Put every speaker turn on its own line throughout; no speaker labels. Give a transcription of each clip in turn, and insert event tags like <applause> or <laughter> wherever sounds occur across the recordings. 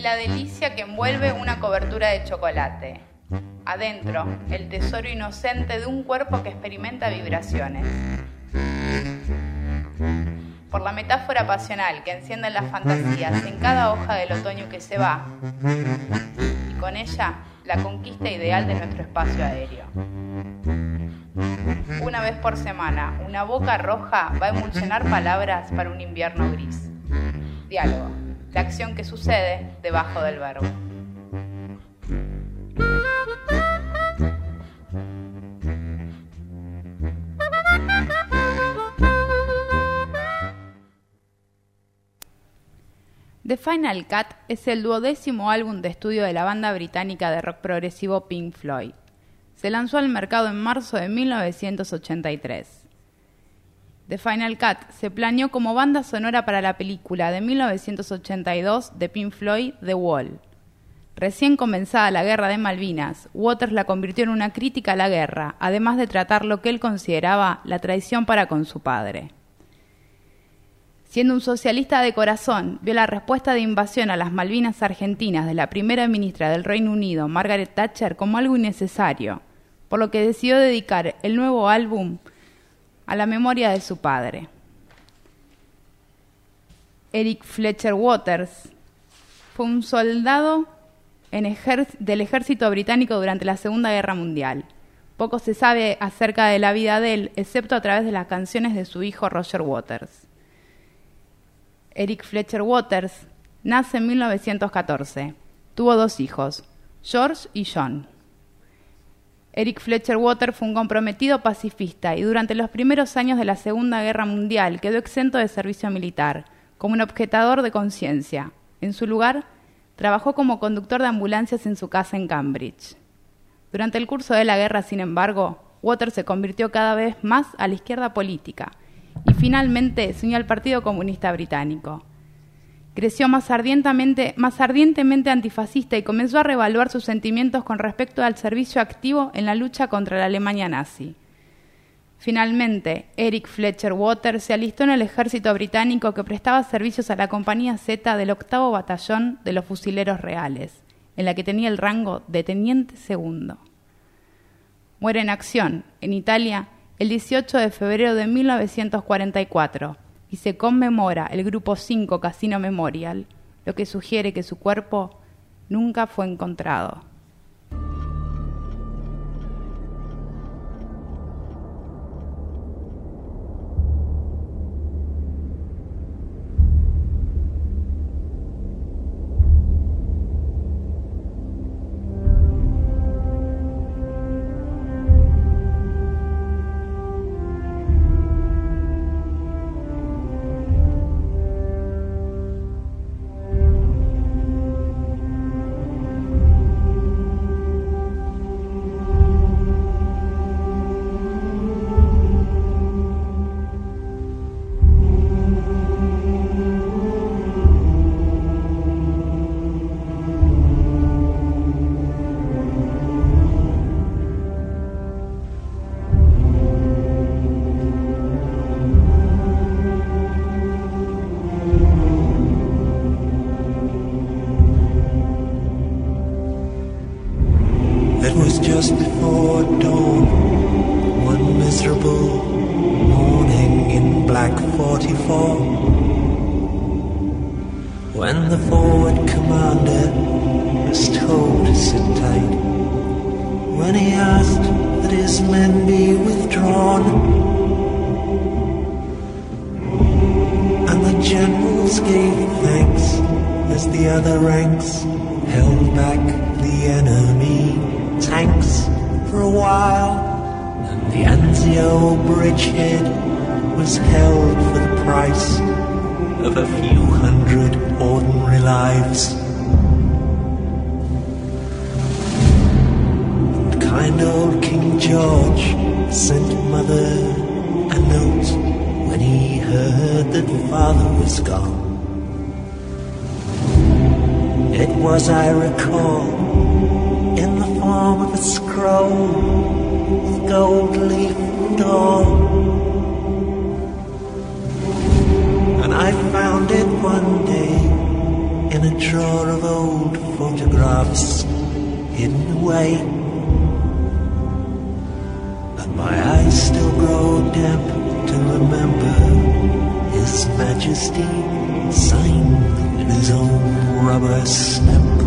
la delicia que envuelve una cobertura de chocolate. Adentro, el tesoro inocente de un cuerpo que experimenta vibraciones. Por la metáfora pasional que enciende las fantasías en cada hoja del otoño que se va. Y con ella, la conquista ideal de nuestro espacio aéreo. Una vez por semana, una boca roja va a emulsionar palabras para un invierno gris. Diálogo, la acción que sucede debajo del verbo. The Final Cut es el duodécimo álbum de estudio de la banda británica de rock progresivo Pink Floyd. Se lanzó al mercado en marzo de 1983. The Final Cut se planeó como banda sonora para la película de 1982 de Pink Floyd, The Wall. Recién comenzada la guerra de Malvinas, Waters la convirtió en una crítica a la guerra, además de tratar lo que él consideraba la traición para con su padre. Siendo un socialista de corazón, vio la respuesta de invasión a las Malvinas argentinas de la primera ministra del Reino Unido, Margaret Thatcher, como algo innecesario, por lo que decidió dedicar el nuevo álbum a la memoria de su padre. Eric Fletcher Waters fue un soldado del ejército británico durante la Segunda Guerra Mundial. Poco se sabe acerca de la vida de él, excepto a través de las canciones de su hijo Roger Waters. Eric Fletcher Waters, nace en 1914. Tuvo dos hijos, George y John. Eric Fletcher Waters fue un comprometido pacifista y durante los primeros años de la Segunda Guerra Mundial quedó exento de servicio militar, como un objetador de conciencia. En su lugar, trabajó como conductor de ambulancias en su casa en Cambridge. Durante el curso de la guerra, sin embargo, Waters se convirtió cada vez más a la izquierda política y finalmente se unió al Partido Comunista Británico. Creció más ardientemente, más ardientemente antifascista y comenzó a revaluar sus sentimientos con respecto al servicio activo en la lucha contra la Alemania nazi. Finalmente, Eric Fletcher Waters se alistó en el ejército británico que prestaba servicios a la compañía Z del octavo batallón de los fusileros reales, en la que tenía el rango de teniente segundo. Muere en acción, en Italia, el 18 de febrero de 1944 y se conmemora el Grupo 5 Casino Memorial, lo que sugiere que su cuerpo nunca fue encontrado.
Generals gave thanks as the other ranks held back the enemy tanks for a while. And the Anzio bridgehead was held for the price of a few hundred ordinary lives. And kind old King George sent Mother a note when he heard that father was gone. It was, I recall, in the form of a scroll with gold leaf and all. And I found it one day in a drawer of old photographs hidden away. But my eyes still grow dim remember His Majesty signed with his own rubber stamp.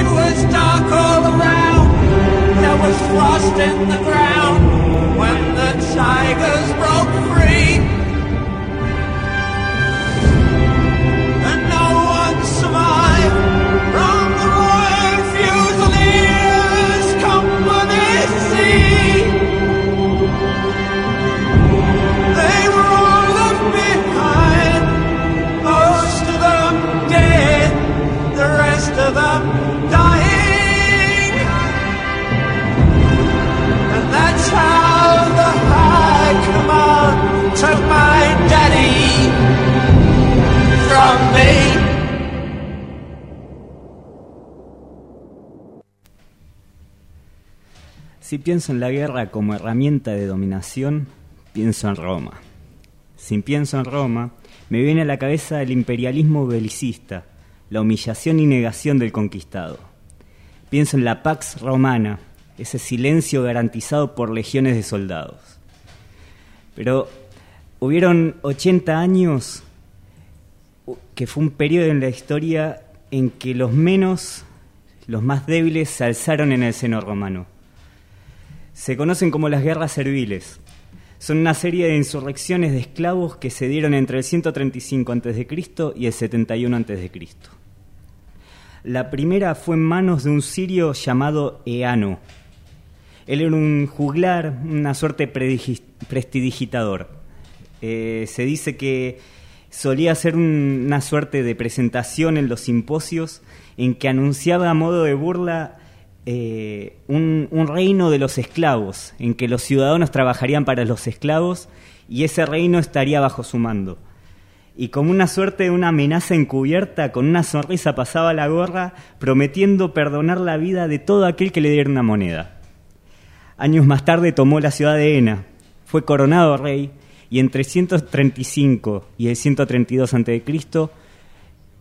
It was dark all around, there was frost in the ground when the tigers broke free.
Si pienso en la guerra como herramienta de dominación, pienso en Roma. Si pienso en Roma, me viene a la cabeza el imperialismo belicista, la humillación y negación del conquistado. Pienso en la Pax Romana, ese silencio garantizado por legiones de soldados. Pero hubieron 80 años que fue un periodo en la historia en que los menos, los más débiles, se alzaron en el seno romano. Se conocen como las guerras serviles. Son una serie de insurrecciones de esclavos que se dieron entre el 135 a.C. y el 71 a.C. La primera fue en manos de un sirio llamado Eano. Él era un juglar, una suerte prestidigitador. Eh, se dice que solía hacer un- una suerte de presentación en los simposios en que anunciaba a modo de burla eh, un, un reino de los esclavos, en que los ciudadanos trabajarían para los esclavos y ese reino estaría bajo su mando. Y como una suerte de una amenaza encubierta, con una sonrisa pasaba la gorra, prometiendo perdonar la vida de todo aquel que le diera una moneda. Años más tarde tomó la ciudad de Ena, fue coronado rey y entre 135 y el 132 a.C.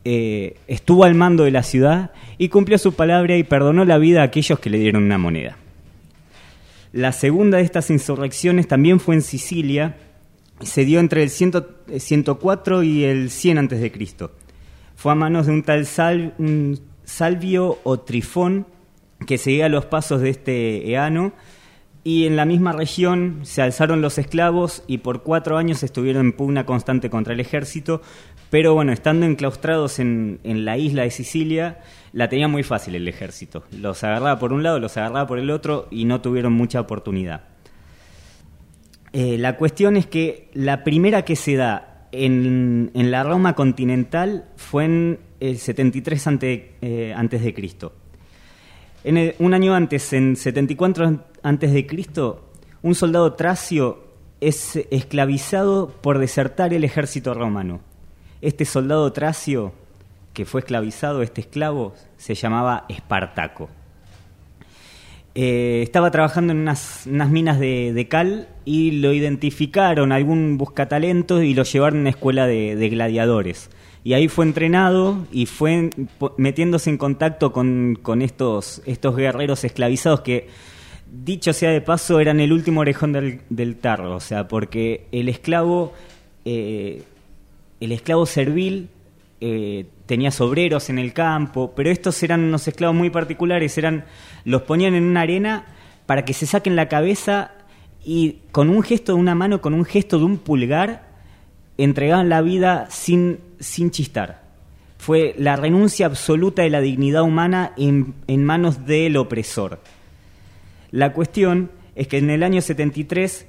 Eh, estuvo al mando de la ciudad y cumplió su palabra y perdonó la vida a aquellos que le dieron una moneda. La segunda de estas insurrecciones también fue en Sicilia, se dio entre el 100 eh, 104 y el 100 antes de Cristo. Fue a manos de un tal Salvio o Trifón que seguía los pasos de este Eano y en la misma región se alzaron los esclavos y por cuatro años estuvieron en pugna constante contra el ejército, pero bueno, estando enclaustrados en, en la isla de Sicilia, la tenía muy fácil el ejército. Los agarraba por un lado, los agarraba por el otro y no tuvieron mucha oportunidad. Eh, la cuestión es que la primera que se da en, en la Roma continental fue en el 73 ante, eh, antes de Cristo. Un año antes, en 74 antes de Cristo, un soldado tracio es esclavizado por desertar el ejército romano. Este soldado tracio que fue esclavizado, este esclavo, se llamaba Espartaco. Eh, estaba trabajando en unas, minas de, cal y lo identificaron algún buscatalentos y lo llevaron a una escuela de, gladiadores. Y ahí fue entrenado y fue metiéndose en contacto con, estos, estos guerreros esclavizados que, dicho sea de paso, eran el último orejón del, del tarro. O sea, porque el esclavo, eh, el esclavo servil eh, tenía obreros en el campo, pero estos eran unos esclavos muy particulares, eran los ponían en una arena para que se saquen la cabeza y con un gesto de una mano, con un gesto de un pulgar, entregaban la vida sin, sin chistar. Fue la renuncia absoluta de la dignidad humana en, manos del opresor. La cuestión es que en el año 73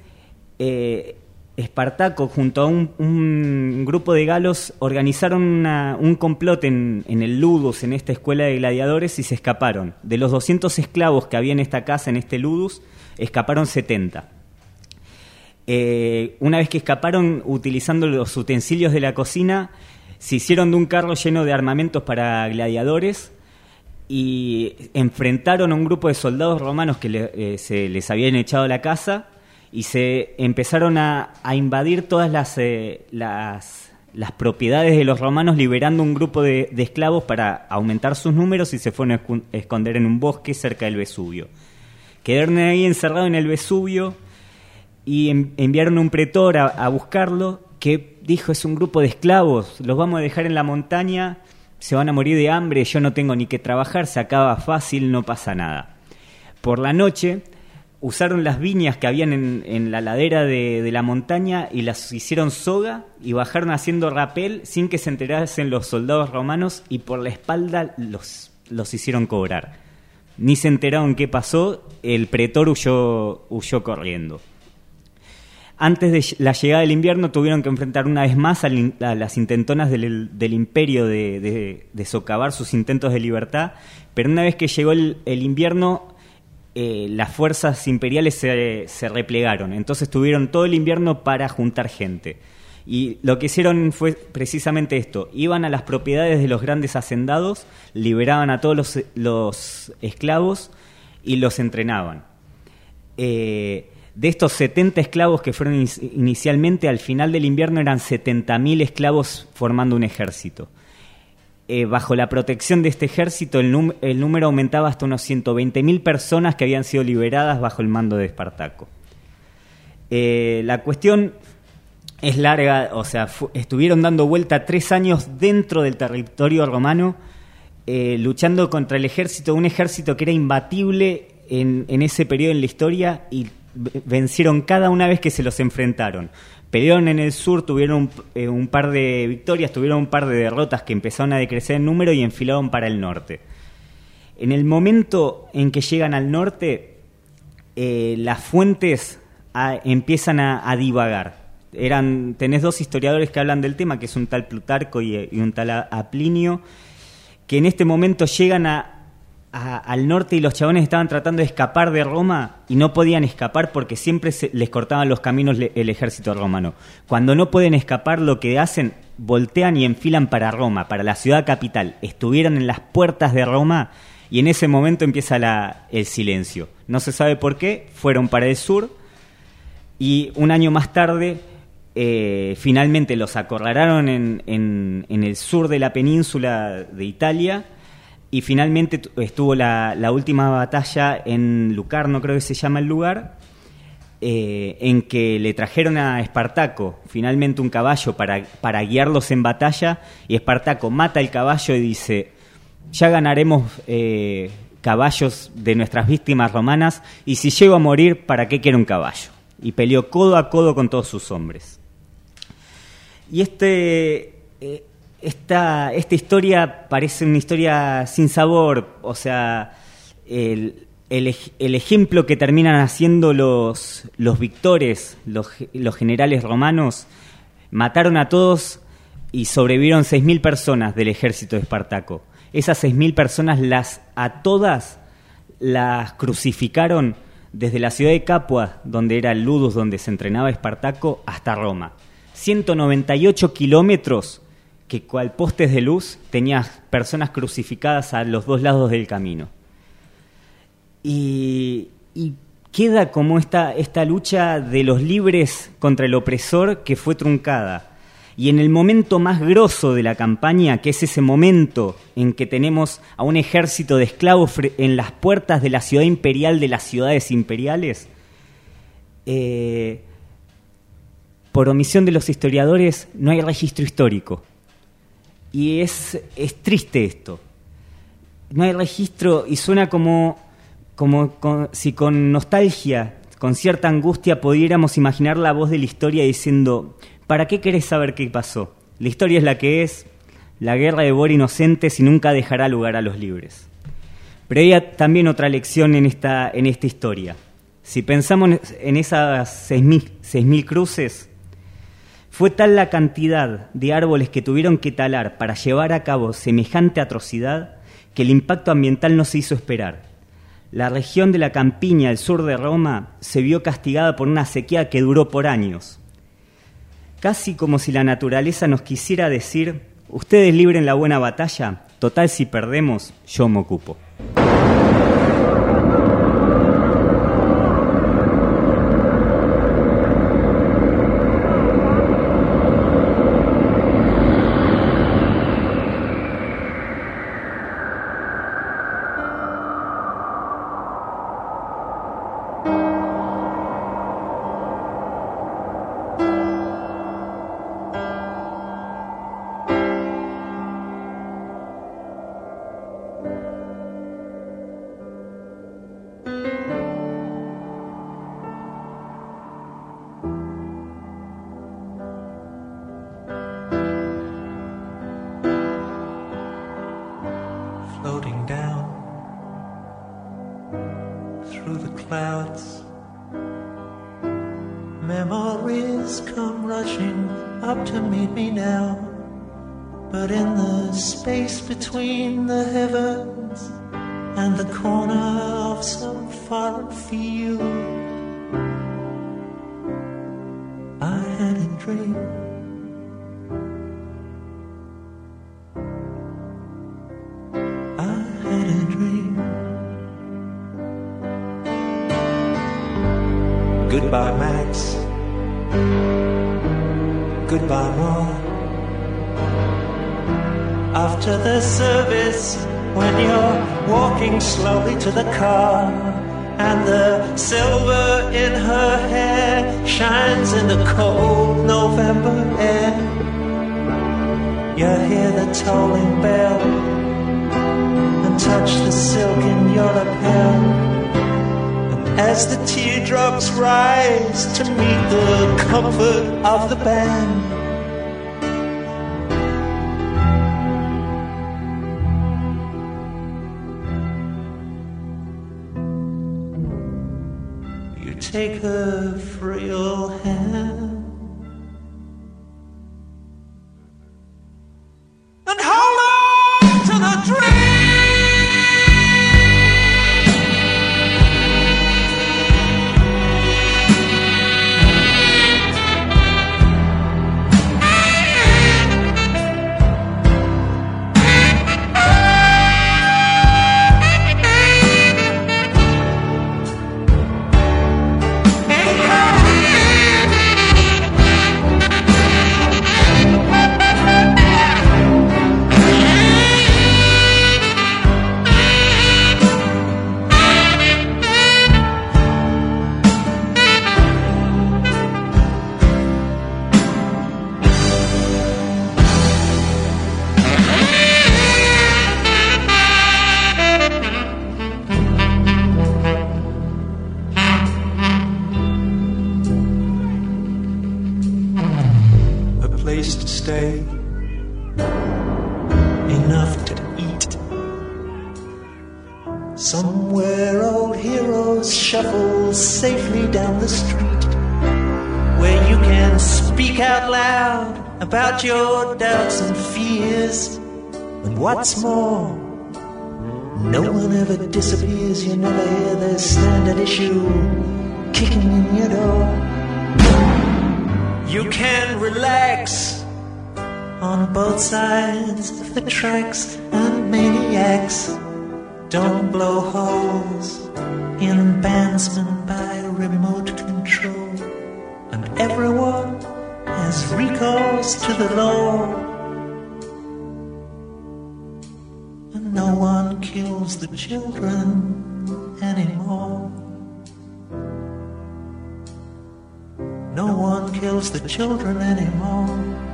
eh, Espartaco junto a un, grupo de galos organizaron un complot en, el Ludus, en esta escuela de gladiadores, y se escaparon. De los 200 esclavos que había en esta casa, en este Ludus, escaparon 70. Eh, una vez que escaparon utilizando los utensilios de la cocina, se hicieron de un carro lleno de armamentos para gladiadores y enfrentaron a un grupo de soldados romanos que eh, se les habían echado a la casa y se empezaron a, a invadir todas las, eh, las, las propiedades de los romanos liberando un grupo de, esclavos para aumentar sus números y se fueron a esconder en un bosque cerca del Vesubio. Quedaron ahí encerrados en el Vesubio y en- enviaron un pretor a, a buscarlo que dijo es un grupo de esclavos, los vamos a dejar en la montaña, se van a morir de hambre, yo no tengo ni que trabajar, se acaba fácil, no pasa nada. Por la noche usaron las viñas que habían en, en la ladera de, de la montaña y las hicieron soga y bajaron haciendo rapel sin que se enterasen los soldados romanos y por la espalda los, los hicieron cobrar. Ni se enteraron qué pasó, el pretor huyó, huyó corriendo. Antes de la llegada del invierno tuvieron que enfrentar una vez más a las intentonas del, imperio de, de- de socavar sus intentos de libertad, pero una vez que llegó el invierno, eh, las fuerzas imperiales se, replegaron, entonces tuvieron todo el invierno para juntar gente. Y lo que hicieron fue precisamente esto, iban a las propiedades de los grandes hacendados, liberaban a todos los, esclavos y los entrenaban. Eh, de estos 70 esclavos que fueron inicialmente, al final del invierno eran 70.000 esclavos formando un ejército. Eh, bajo la protección de este ejército, el, número aumentaba hasta unos 120.000 personas que habían sido liberadas bajo el mando de Espartaco. Eh, la cuestión es larga, o sea, estuvieron dando vuelta tres años dentro del territorio romano, eh, luchando contra el ejército, un ejército que era imbatible en, en ese periodo en la historia y vencieron cada una vez que se los enfrentaron. Pelearon en el sur, tuvieron un, eh, un par de victorias, tuvieron un par de derrotas que empezaron a decrecer en número y enfilaron para el norte. En el momento en que llegan al norte, eh, las fuentes a- empiezan a, divagar. Eran, tenés dos historiadores que hablan del tema, que es un tal Plutarco y, y un tal a, a Plinio, que en este momento llegan a, a- al norte y los chabones estaban tratando de escapar de Roma y no podían escapar porque siempre se- les cortaban los caminos el ejército romano. Cuando no pueden escapar, lo que hacen, voltean y enfilan para Roma, para la ciudad capital. Estuvieron en las puertas de Roma y en ese momento empieza la- el silencio. No se sabe por qué, fueron para el sur y un año más tarde eh, finalmente los acorralaron en- en el sur de la península de Italia y finalmente tu- estuvo la, la última batalla en Lucarno, creo que se llama el lugar, eh, en que le trajeron a Espartaco finalmente un caballo para, para guiarlos en batalla y Espartaco mata el caballo y dice, ya ganaremos eh, caballos de nuestras víctimas romanas y si llego a morir, ¿para qué quiero un caballo? Y peleó codo a codo con todos sus hombres. Y este, eh, esta, esta historia parece una historia sin sabor, o sea, el, el el ejemplo que terminan haciendo los, los victores, los, los generales romanos, mataron a todos y sobrevivieron 6.000 personas del ejército de Espartaco. Esas 6.000 personas, las, a todas las crucificaron desde la ciudad de Capua, donde era el Ludus, donde se entrenaba Espartaco, hasta Roma. 198 kilómetros que cual postes de luz tenía personas crucificadas a los dos lados del camino. Y, queda como esta, esta lucha de los libres contra el opresor que fue truncada. Y en el momento más grosso de la campaña, que es ese momento en que tenemos a un ejército de esclavos en las puertas de la ciudad imperial de las ciudades imperiales, eh, por omisión de los historiadores no hay registro histórico. Y es, es triste esto. No hay registro y suena como, como si con nostalgia, con cierta angustia, pudiéramos imaginar la voz de la historia diciendo, ¿para qué querés saber qué pasó? La historia es la que es, la guerra devora inocentes y nunca dejará lugar a los libres. Pero hay también otra lección en esta, en esta historia. Si pensamos en esas 6.000 6.000 cruces, fue tal la cantidad de árboles que tuvieron que talar para llevar a cabo semejante atrocidad que el impacto ambiental no se hizo esperar. La región de la campiña al sur de Roma se vio castigada por una sequía que duró por años. Casi como si la naturaleza nos quisiera decir, ustedes libren la buena batalla, total si perdemos, yo me ocupo.
Take her frail hand what's more, no one ever disappears, you never hear the standard issue kicking in your door. You can relax on both sides of the tracks, and maniacs don't blow children anymore. No one kills the children anymore.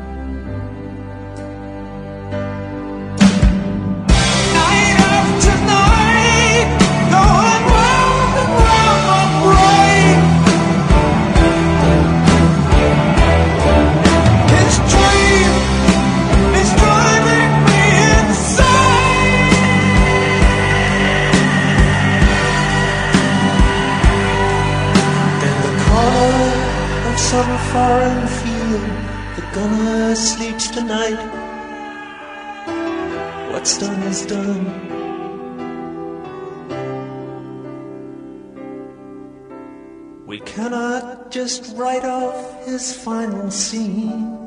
We cannot just write off his final scene.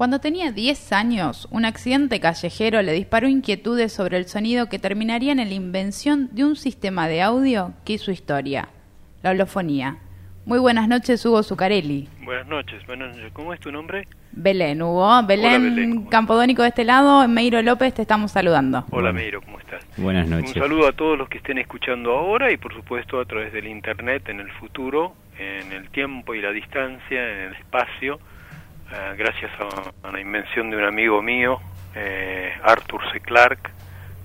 Cuando tenía 10 años, un accidente callejero le disparó inquietudes sobre el sonido que terminarían en la invención de un sistema de audio que hizo historia, la holofonía. Muy buenas noches, Hugo Zucarelli.
Buenas noches, buenas noches. ¿Cómo es tu nombre?
Belén, Hugo. Belén,
Belén, ¿cómo
Campodónico de este lado, Meiro López, te estamos saludando.
Hola, Meiro, ¿cómo estás?
Buenas noches.
Un saludo a todos los que estén escuchando ahora y por supuesto a través del Internet en el futuro, en el tiempo y la distancia, en el espacio, eh, gracias a, a la invención de un amigo mío, eh, Arthur C. Clarke,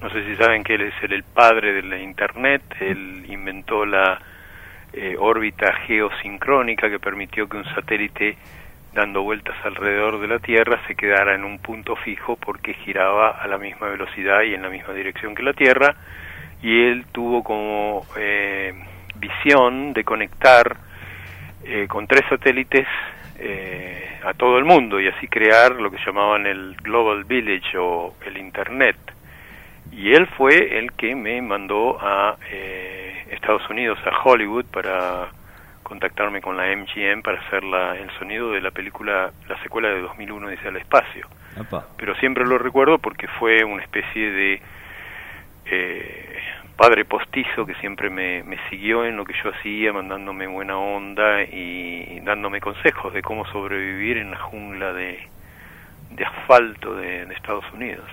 No sé si saben que él es el, el padre de la Internet, él inventó la eh, órbita geosincrónica que permitió que un satélite dando vueltas alrededor de la Tierra se quedara en un punto fijo porque giraba a la misma velocidad y en la misma dirección que la Tierra. Y él tuvo como eh, visión de conectar eh, con tres satélites eh, a todo el mundo y así crear lo que llamaban el Global Village o el Internet. Y él fue el que me mandó a eh, Estados Unidos, a Hollywood, para contactarme con la MGM para hacer la, el sonido de la película, la secuela de 2001 Dice al Espacio.
Opa.
Pero siempre lo recuerdo porque fue una especie de eh, padre postizo que siempre me, me siguió en lo que yo hacía, mandándome buena onda y dándome consejos de cómo sobrevivir en la jungla de, de asfalto de, de Estados Unidos.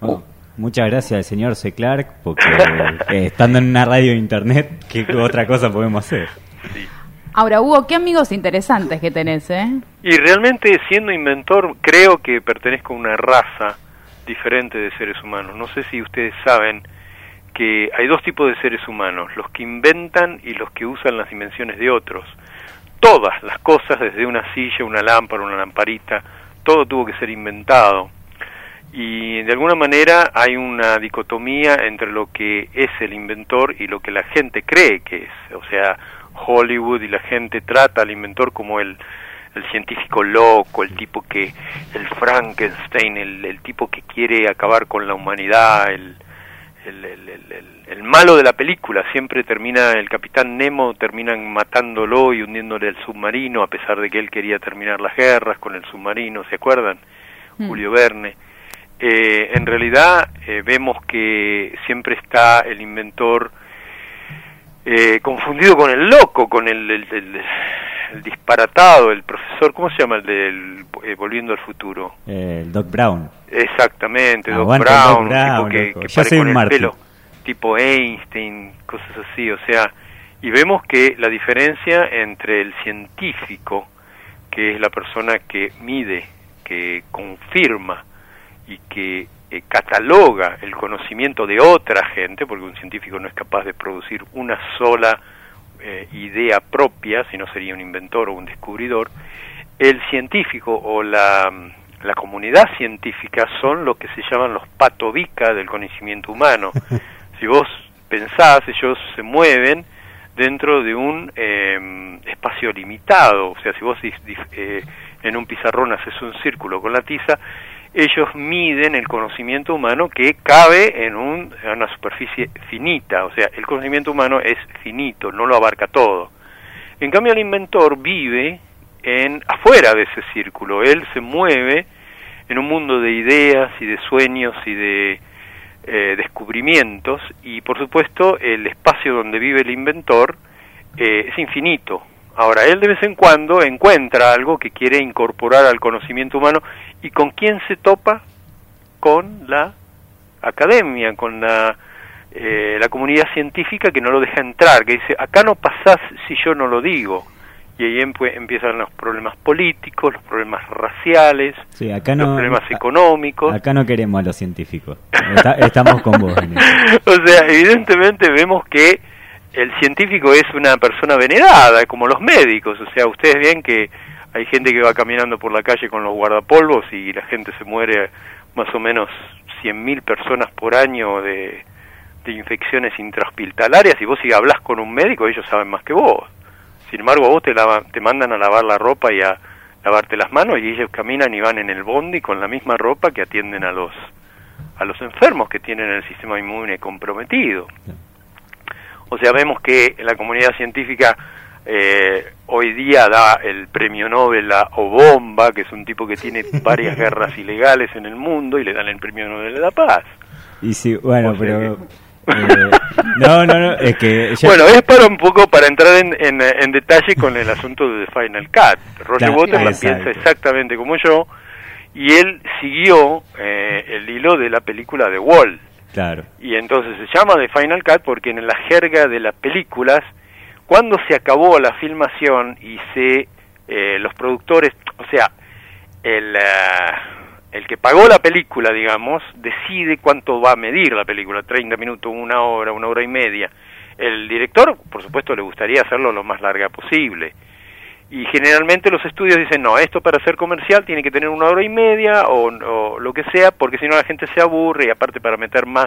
Bueno, muchas gracias señor C. Clark, porque <laughs> eh, estando en una radio de internet, ¿qué otra cosa podemos hacer?
Sí.
Ahora, Hugo, qué amigos interesantes que tenés, ¿eh?
Y realmente siendo inventor creo que pertenezco a una raza diferente de seres humanos. No sé si ustedes saben que hay dos tipos de seres humanos, los que inventan y los que usan las dimensiones de otros. Todas las cosas, desde una silla, una lámpara, una lamparita, todo tuvo que ser inventado. Y de alguna manera hay una dicotomía entre lo que es el inventor y lo que la gente cree que es. O sea, Hollywood y la gente trata al inventor como el, el científico loco, el tipo que, el Frankenstein, el, el tipo que quiere acabar con la humanidad, el, el, el, el, el malo de la película. Siempre termina, el capitán Nemo terminan matándolo y hundiéndole el submarino, a pesar de que él quería terminar las guerras con el submarino, ¿se acuerdan?
Mm.
Julio Verne. Eh, en realidad eh, vemos que siempre está el inventor eh, confundido con el loco, con el, el, el- el disparatado, el profesor, ¿cómo se llama el del eh, Volviendo al Futuro?
El Doc Brown.
Exactamente, Doc Brown,
Doc Brown,
tipo que, que
Yo
pare
soy
con el pelo, tipo Einstein, cosas así, o sea, y vemos que la diferencia entre el científico, que es la persona que mide, que confirma y que eh, cataloga el conocimiento de otra gente, porque un científico no es capaz de producir una sola eh, idea propia, si no sería un inventor o un descubridor, el científico o la, la comunidad científica son lo que se llaman los patobica del conocimiento humano. <laughs> si vos pensás, ellos se mueven dentro de un eh, espacio limitado, o sea, si vos eh, en un pizarrón haces un círculo con la tiza, ellos miden el conocimiento humano que cabe en, un, una superficie finita, o sea, el conocimiento humano es finito, no lo abarca todo. En cambio, el inventor vive en afuera de ese círculo, él se mueve en un mundo de ideas y de sueños y de eh, descubrimientos y por supuesto el espacio donde vive el inventor eh, es infinito. Ahora, él de vez en cuando encuentra algo que quiere incorporar al conocimiento humano y con quién se topa con la academia, con la, eh, la comunidad científica que no lo deja entrar, que dice, acá no pasás si yo no lo digo. Y ahí empiezan los problemas políticos, los problemas raciales,
Sí, acá
los problemas económicos.
Acá no queremos a los científicos. Está- estamos con vos. en eso. <laughs>
o sea, evidentemente vemos que el científico es una persona venerada, como los médicos. O sea, ustedes ven que hay gente que va caminando por la calle con los guardapolvos y la gente se muere más o menos 100.000 personas por año de, infecciones intrahospitalarias y vos si hablas con un médico ellos saben más que vos. Sin embargo, a vos te, te mandan a lavar la ropa y a lavarte las manos y ellos caminan y van en el bondi con la misma ropa que atienden a los enfermos que tienen el sistema inmune comprometido. O sea, vemos que la comunidad científica eh, hoy día da el premio Nobel a Obomba, que es un tipo que tiene <laughs> varias guerras ilegales en el mundo, y le dan el premio Nobel de la Paz.
Y sí, bueno,
O sea
pero... eh, no, no, no, es que... <laughs>
Bueno, es para un poco para entrar en, en, en detalle con el asunto de The Final Cut. Roger
Claro,
Waterman
exacto.
piensa exactamente como yo, y él siguió eh, el hilo de la película de Wall. Y entonces se llama The Final Cut porque en la jerga de las películas, cuando se acabó la filmación y se eh, los productores, o sea, el, ah, el que pagó la película, digamos, decide cuánto va a medir la película, 30 minutos, una hora, una hora y media. El director, por supuesto, le gustaría hacerlo lo más larga posible. Y generalmente los estudios dicen, no, esto para ser comercial tiene que tener una hora y media o, o lo que sea, porque si no la gente se aburre y aparte para meter más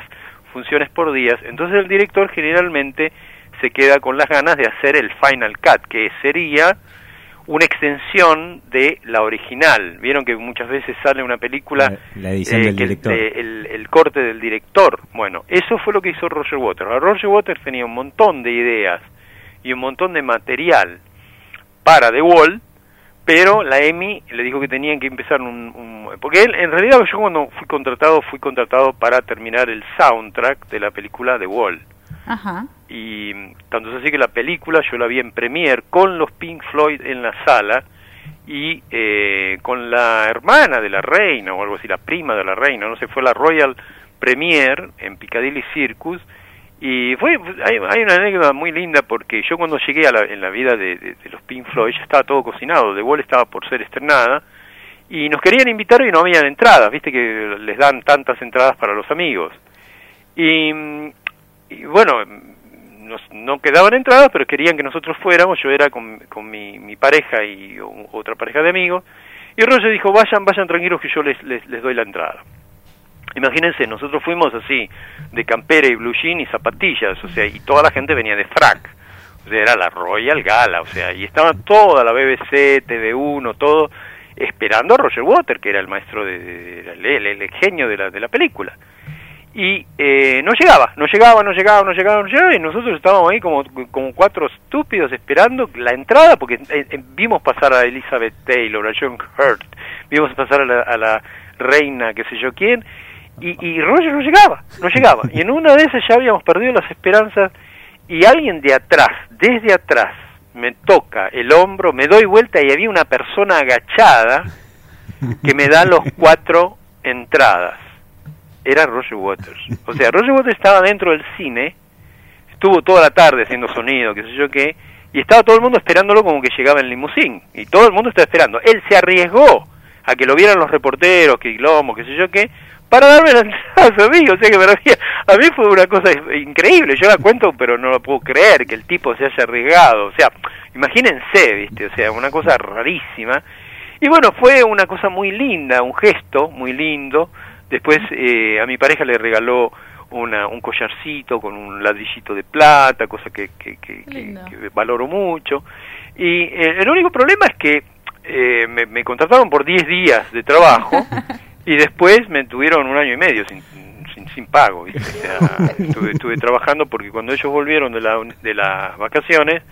funciones por días. Entonces el director generalmente se queda con las ganas de hacer el Final Cut, que sería una extensión de la original. Vieron que muchas veces sale una película
La- la edición del
que el-
director.
de- el, el corte del director. Bueno, eso fue lo que hizo Roger Waters. Roger Waters tenía un montón de ideas y un montón de material para The Wall, pero la EMI le dijo que tenían que empezar un, un- porque él en realidad yo cuando fui contratado fui contratado para terminar el soundtrack de la película The Wall
Ajá.
y tanto es así que la película yo la vi en premiere con los Pink Floyd en la sala y eh, con la hermana de la reina o algo así, la prima de la reina, no sé, fue la Royal Premiere en Piccadilly Circus y fue hay, una anécdota muy linda porque yo cuando llegué a la, en la vida de, de- los Pink Floyd ya estaba todo cocinado, The Wall estaba por ser estrenada y nos querían invitar y no habían entradas, viste que les dan tantas entradas para los amigos. Y, y bueno, nos- no quedaban entradas, pero querían que nosotros fuéramos, yo era con, con mi, mi pareja y otra pareja de amigos, y Roger dijo, vayan, vayan tranquilos que yo les, les doy la entrada. Imagínense, nosotros fuimos así, de campera y blue jean y zapatillas, o sea, y toda la gente venía de frac, o sea, era la Royal Gala, o sea, y estaba toda la BBC, TV1, todo, esperando a Roger Water, que era el maestro, de, de- de- el, genio de la, de la película. Y eh, no llegaba, no llegaba, no llegaba, no llegaba, no llegaba, y nosotros estábamos ahí como, como cuatro estúpidos esperando la entrada, porque eh, eh, vimos pasar a Elizabeth Taylor, a John Hurt, vimos pasar a la, a la reina, qué sé yo quién, y, y Roger no llegaba, no llegaba. Y en una de esas ya habíamos perdido las esperanzas, y alguien de atrás, desde atrás, me toca el hombro, me doy vuelta y había una persona agachada que me da los cuatro entradas. Era Roger Waters. O sea, Roger Waters estaba dentro del cine, estuvo toda la tarde haciendo sonido, qué sé yo qué, y estaba todo el mundo esperándolo como que llegaba en limusín. Y todo el mundo estaba esperando. Él se arriesgó a que lo vieran los reporteros, que Glomo, qué sé yo qué, para darme la entrada a mí. O sea que para mí, a mí fue una cosa increíble. Yo la cuento, pero no lo puedo creer que el tipo se haya arriesgado. O sea, imagínense, ¿viste? O sea, una cosa rarísima. Y bueno, fue una cosa muy linda, un gesto muy lindo. Después eh, a mi pareja le regaló una, un collarcito con un ladrillito de plata, cosa que, que, que- que- valoro mucho. Y eh, el único problema es que eh, me, me contrataron por 10 días de trabajo <laughs> y después me tuvieron un año y medio sin, sin, sin pago. ¿viste? O sea, <laughs> estuve, estuve trabajando porque cuando ellos volvieron de, la, de las vacaciones,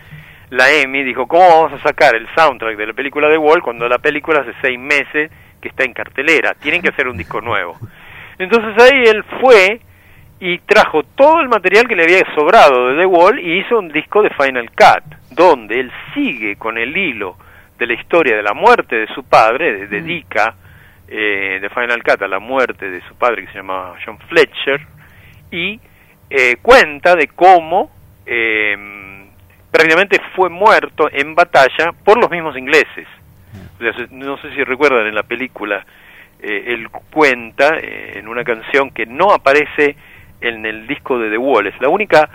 la EMI dijo, ¿cómo vamos a sacar el soundtrack de la película de Wall cuando la película hace seis meses que está en cartelera? Tienen que hacer un disco nuevo. Entonces ahí él fue y trajo todo el material que le había sobrado de The Wall y hizo un disco de Final Cut, donde él sigue con el hilo de la historia de la muerte de su padre, de- dedica eh, de Final Cut a la muerte de su padre que se llamaba John Fletcher, y eh, cuenta de cómo eh, prácticamente fue muerto en batalla por los mismos ingleses. O sea, se- no sé si recuerdan en la película, eh, él cuenta eh, en una canción que no aparece en el disco de The Wall. Es la única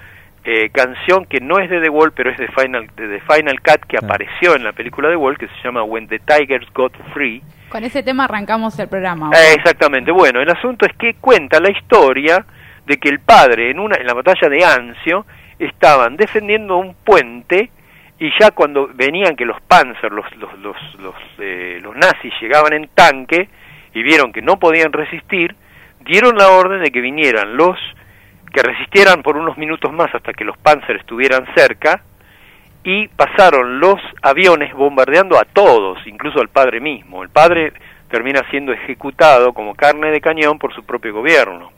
eh, canción que no es de The Wall, pero es de Final, de The Final Cut que apareció en la película de Wall, que se llama When the Tigers Got Free.
Con ese tema arrancamos el programa.
Exactamente. Bueno, el asunto es que cuenta la historia de que el padre en una en la batalla de Anzio estaban defendiendo un puente y ya cuando venían que los Panzer, los los los los, eh, los nazis llegaban en tanque y vieron que no podían resistir, dieron la orden de que vinieran los que resistieran por unos minutos más hasta que los Panzer estuvieran cerca y pasaron los aviones bombardeando a todos, incluso al padre mismo. El padre termina siendo ejecutado como carne de cañón por su propio gobierno.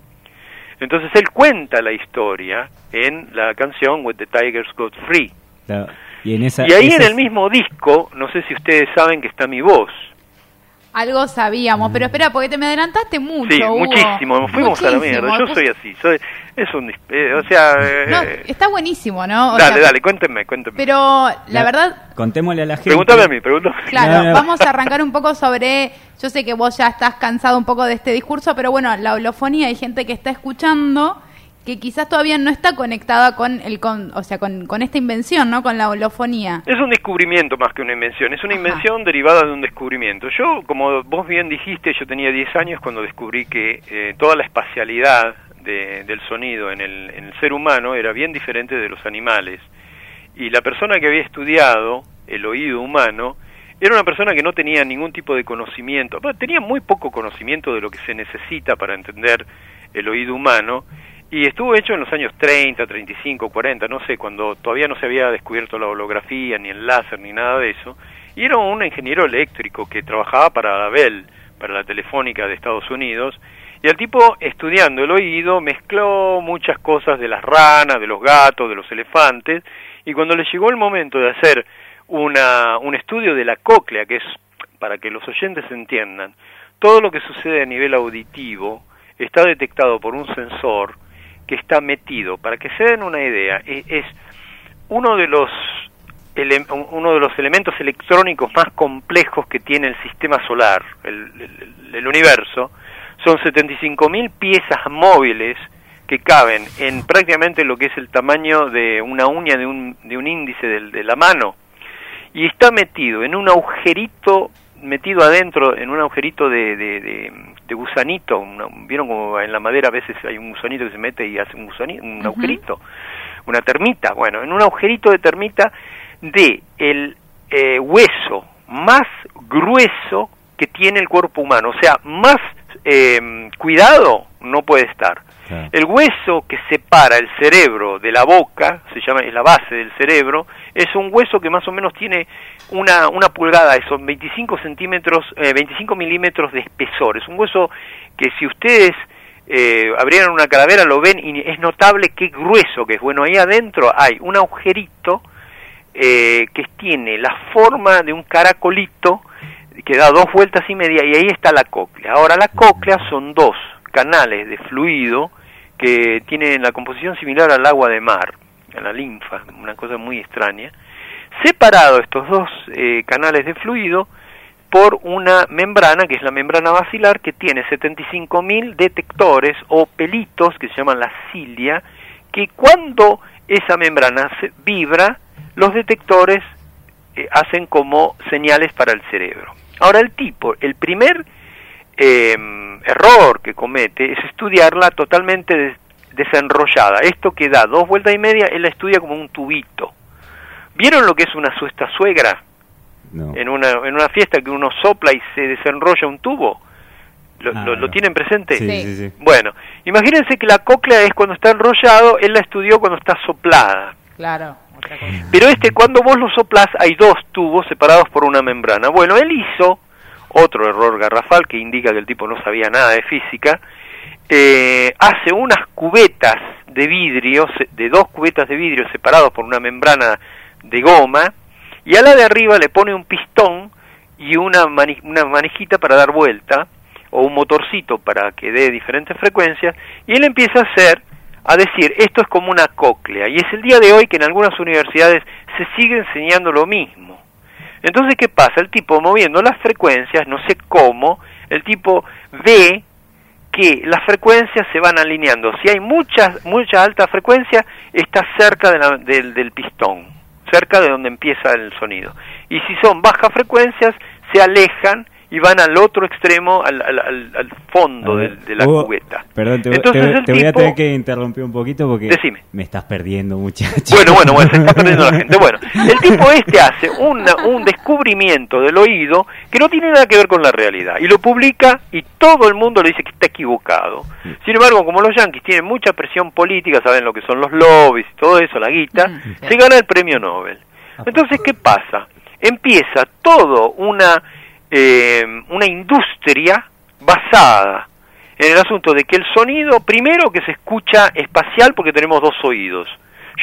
Entonces él cuenta la historia en la canción When the Tigers Got Free.
Claro. Y, en esa,
Y ahí en el mismo disco, no sé si ustedes saben que está mi voz.
Algo sabíamos, pero espera, porque te me adelantaste mucho.
Sí,
Hugo.
muchísimo, nos fuimos a la mierda. Yo soy así, soy, es un, eh, o sea, eh,
No, está buenísimo, ¿no? O
dale,
sea,
dale, cuéntenme, cuéntenme.
Pero la
La-
verdad,
Contémosle a la gente.
Pregúntame a mí, pregúntame.
Claro, <laughs>
No, no.
vamos a arrancar un poco sobre, yo sé que vos ya estás cansado un poco de este discurso, pero bueno, la holofonía, hay gente que está escuchando que quizás todavía no está conectada con el con, o sea, con, con esta invención, ¿no? Con la holofonía.
Es un descubrimiento más que una invención, es una
Ajá.
invención derivada de un descubrimiento. Yo, como vos bien dijiste, yo tenía 10 años cuando descubrí que eh, toda la espacialidad de- del sonido en el, en el ser humano era bien diferente de los animales. Y la persona que había estudiado el oído humano era una persona que no tenía ningún tipo de conocimiento, tenía muy poco conocimiento de lo que se necesita para entender el oído humano, y estuvo hecho en los años 30, 35, 40, no sé, cuando todavía no se había descubierto la holografía, ni el láser, ni nada de eso, y era un ingeniero eléctrico que trabajaba para la Bell, para la Telefónica de Estados Unidos, y el tipo, estudiando el oído, mezcló muchas cosas de las ranas, de los gatos, de los elefantes, y cuando le llegó el momento de hacer una, un estudio de la cóclea, que es, para que los oyentes entiendan, todo lo que sucede a nivel auditivo está detectado por un sensor que está metido. Para que se den una idea, e- es, uno de los uno de los elementos electrónicos más complejos que tiene el sistema solar, el, el- el universo, son 75.000 piezas móviles que caben en prácticamente lo que es el tamaño de una uña de un, de un índice de la mano y está metido en un agujerito, metido adentro en un agujerito de, de, de- de gusanito, una- vieron como en la madera a veces hay un gusanito que se mete y hace un gusanito, un
Ujú.
agujerito, una termita, bueno, en un agujerito de termita de el eh, hueso más grueso que tiene el cuerpo humano, o sea, más eh, cuidado no puede estar. El hueso que separa el cerebro de la boca, se llama, es la base del cerebro, es un hueso que más o menos tiene una, una pulgada, son 25 centímetros, eh, 25 milímetros de espesor. Es un hueso que si ustedes eh, abrieran una calavera lo ven y es notable qué grueso que es. Bueno, ahí adentro hay un agujerito eh, que tiene la forma de un caracolito que da dos vueltas y media y ahí está la cóclea. Ahora la cóclea son dos canales de fluido que tienen la composición similar al agua de mar, a la linfa, una cosa muy extraña. Separado estos dos eh, canales de fluido por una membrana, que es la membrana basilar, que tiene 75.000 detectores o pelitos, que se llaman la cilia, que cuando esa membrana se vibra, los detectores eh, hacen como señales para el cerebro. Ahora el tipo, el primer eh, error que comete es estudiarla totalmente des- desenrollada. Esto que da dos vueltas y media, él la estudia como un tubito. ¿Vieron lo que es una suesta suegra?
No.
En una, en una fiesta que uno sopla y se desenrolla un tubo. ¿Lo,
Ah,
lo- tienen presente?
Sí,
Sí.
sí, sí.
Bueno, imagínense que la cóclea es cuando está enrollado, él la estudió cuando está soplada.
Claro.
Pero este, cuando vos lo soplás, hay dos tubos separados por una membrana. Bueno, él hizo otro error garrafal que indica que el tipo no sabía nada de física. eh, hace unas cubetas de vidrio, de dos cubetas de vidrio separados por una membrana de goma, y a la de arriba le pone un pistón y una, mani- una manijita para dar vuelta, o un motorcito para que dé diferentes frecuencias, y él empieza a hacer, a decir, esto es como una cóclea, y es el día de hoy que en algunas universidades se sigue enseñando lo mismo. Entonces, ¿qué pasa? El tipo moviendo las frecuencias, no sé cómo, el tipo ve que las frecuencias se van alineando. Si hay muchas, mucha alta frecuencia, está cerca del, del pistón, cerca de donde empieza el sonido. Y si son bajas frecuencias, se alejan y van al otro extremo, al, al, al- al fondo de, la
Hugo,
cubeta.
Perdón, te,
Entonces
te-
el
te voy a
tipo-
tener que interrumpir un poquito porque
Decime.
me estás perdiendo, muchacho.
Bueno, bueno, bueno, se está <laughs> perdiendo la gente. Bueno, el tipo este hace una- un descubrimiento del oído que no tiene nada que ver con la realidad y lo publica y todo el mundo le dice que está equivocado. Sin embargo, como los yanquis tienen mucha presión política, saben lo que son los lobbies y todo eso, la guita, se gana el premio Nobel. Entonces, ¿qué pasa? Empieza todo una, eh, una industria basada en el asunto de que el sonido, primero que se escucha espacial porque tenemos dos oídos.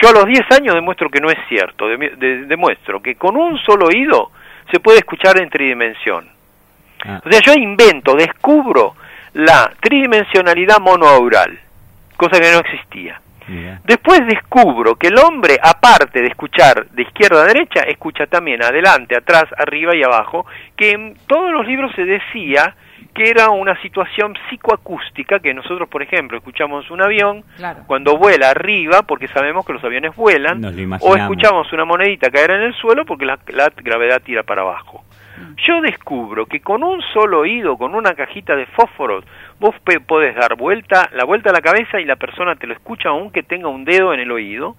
Yo a los 10 años demuestro que no es cierto, de- de- demuestro que con un solo oído se puede escuchar en tridimensión.
Ah.
O sea, yo invento, descubro la tridimensionalidad monoaural, cosa que no existía. Después descubro que el hombre, aparte de escuchar de izquierda a derecha, escucha también adelante, atrás, arriba y abajo, que en todos los libros se decía que era una situación psicoacústica, que nosotros, por ejemplo, escuchamos un avión
Claro.
cuando vuela arriba, porque sabemos que los aviones vuelan,
Nos lo
o escuchamos una monedita caer en el suelo porque la, la gravedad tira para abajo. Yo descubro que con un solo oído, con una cajita de fósforos, vos podés dar vuelta, la vuelta a la cabeza y la persona te lo escucha aunque tenga un dedo en el oído.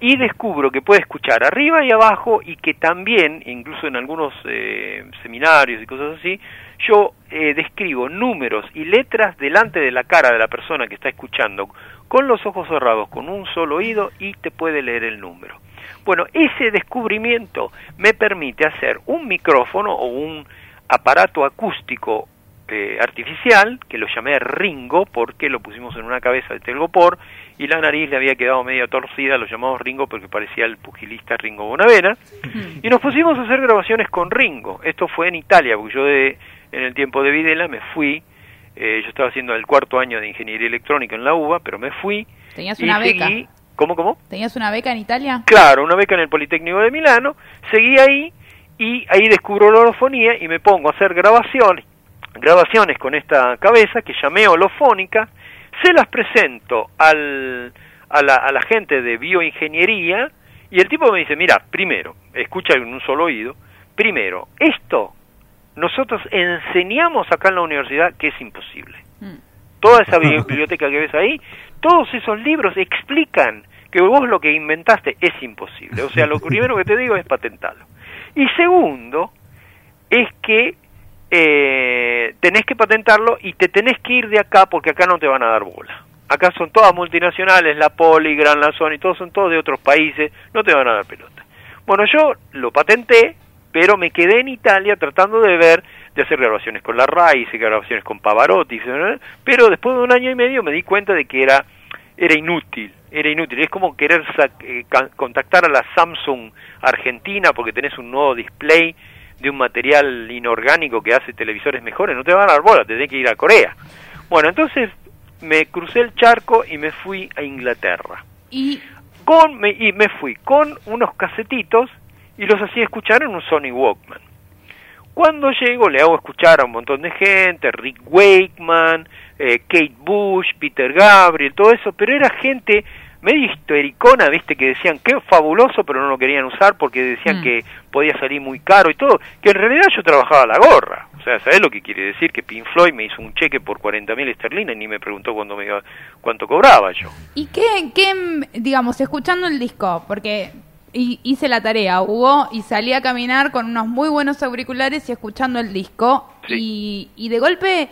Y descubro que puede escuchar arriba y abajo y que también, incluso en algunos eh, seminarios y cosas así, yo eh, describo números y letras delante de la cara de la persona que está escuchando con los ojos cerrados, con un solo oído y te puede leer el número. Bueno, ese descubrimiento me permite hacer un micrófono o un aparato acústico eh, artificial, que lo llamé Ringo, porque lo pusimos en una cabeza de telgopor, y la nariz le había quedado medio torcida, lo llamamos Ringo porque parecía el pugilista Ringo Bonavena, y nos pusimos a hacer grabaciones con Ringo. Esto fue en Italia, porque yo de, en el tiempo de Videla me fui, eh, yo estaba haciendo el cuarto año de Ingeniería Electrónica en la UBA, pero me fui
¿Tenías
y
una beca?
seguí... ¿Cómo, cómo?
¿Tenías una beca en Italia?
Claro, una beca en el Politécnico de Milano, seguí ahí y ahí descubro la holofonía y me pongo a hacer grabaciones, grabaciones con esta cabeza que llamé holofónica, se las presento al, a, la, a la gente de bioingeniería y el tipo me dice, mira, primero, escucha en un solo oído, primero, esto nosotros enseñamos acá en la universidad que es imposible
Mm.
toda esa bi- <laughs> biblioteca que ves ahí, todos esos libros explican que vos lo que inventaste es imposible. O sea, lo <laughs> primero que te digo es patentarlo. Y segundo, es que eh, tenés que patentarlo y te tenés que ir de acá porque acá no te van a dar bola. Acá son todas multinacionales, la Polygram, la Sony, todos son todos de otros países, no te van a dar pelota. Bueno, yo lo patenté, pero me quedé en Italia tratando de ver, de hacer grabaciones con la RAI, grabaciones con Pavarotti, pero después de un año y medio me di cuenta de que era, era inútil, era inútil. Es como querer eh, contactar a la Samsung Argentina porque tenés un nuevo display de un material inorgánico que hace televisores mejores, no te van a dar bola, te tenés que ir a Corea. Bueno, entonces me crucé el charco y me fui a Inglaterra
Y
con me, y me fui con unos casetitos y los hacía escuchar en un Sony Walkman. Cuando llego le hago escuchar a un montón de gente, Rick Wakeman, eh, Kate Bush, Peter Gabriel, todo eso, pero era gente medio histericona, viste, que decían que fabuloso, pero no lo querían usar porque decían
Mm.
que podía salir muy caro y todo, que en realidad yo trabajaba la gorra. O sea, ¿sabés lo que quiere decir? Que Pink Floyd me hizo un cheque por 40 mil esterlinas y ni me preguntó cuándo me iba, cuánto cobraba yo.
¿Y qué, qué, digamos, escuchando el disco? Porque hi- hice la tarea, Hugo, y salí a caminar con unos muy buenos auriculares y escuchando el disco. Y, y de golpe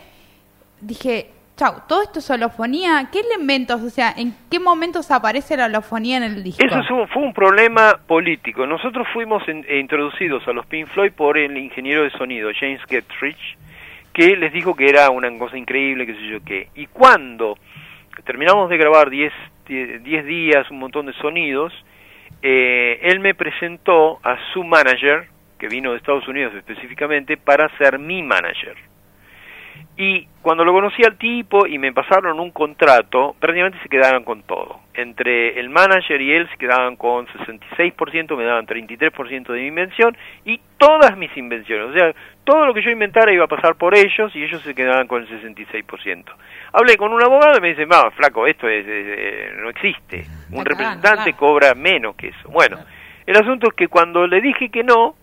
dije, chau, todo esto es holofonía. ¿Qué elementos, o sea, en qué momentos aparece la holofonía en el disco?
Eso fue un problema político. Nosotros fuimos en- eh, introducidos a los Pink Floyd por el ingeniero de sonido, James Getrich, que les dijo que era una cosa increíble, qué sé yo qué. Y cuando terminamos de grabar 10 10 días, un montón de sonidos, eh, él me presentó a su manager, que vino de Estados Unidos específicamente, para ser mi manager. Y cuando lo conocí al tipo y me pasaron un contrato, prácticamente se quedaban con todo. Entre el manager y él se quedaban con 66%, me daban 33% de mi invención y todas mis invenciones. O sea, todo lo que yo inventara iba a pasar por ellos y ellos se quedaban con el 66%. Hablé con un abogado y me dice, va, flaco, esto es, es- eh, no existe. Un representante cobra menos que eso. Bueno, el asunto es que cuando le dije que no,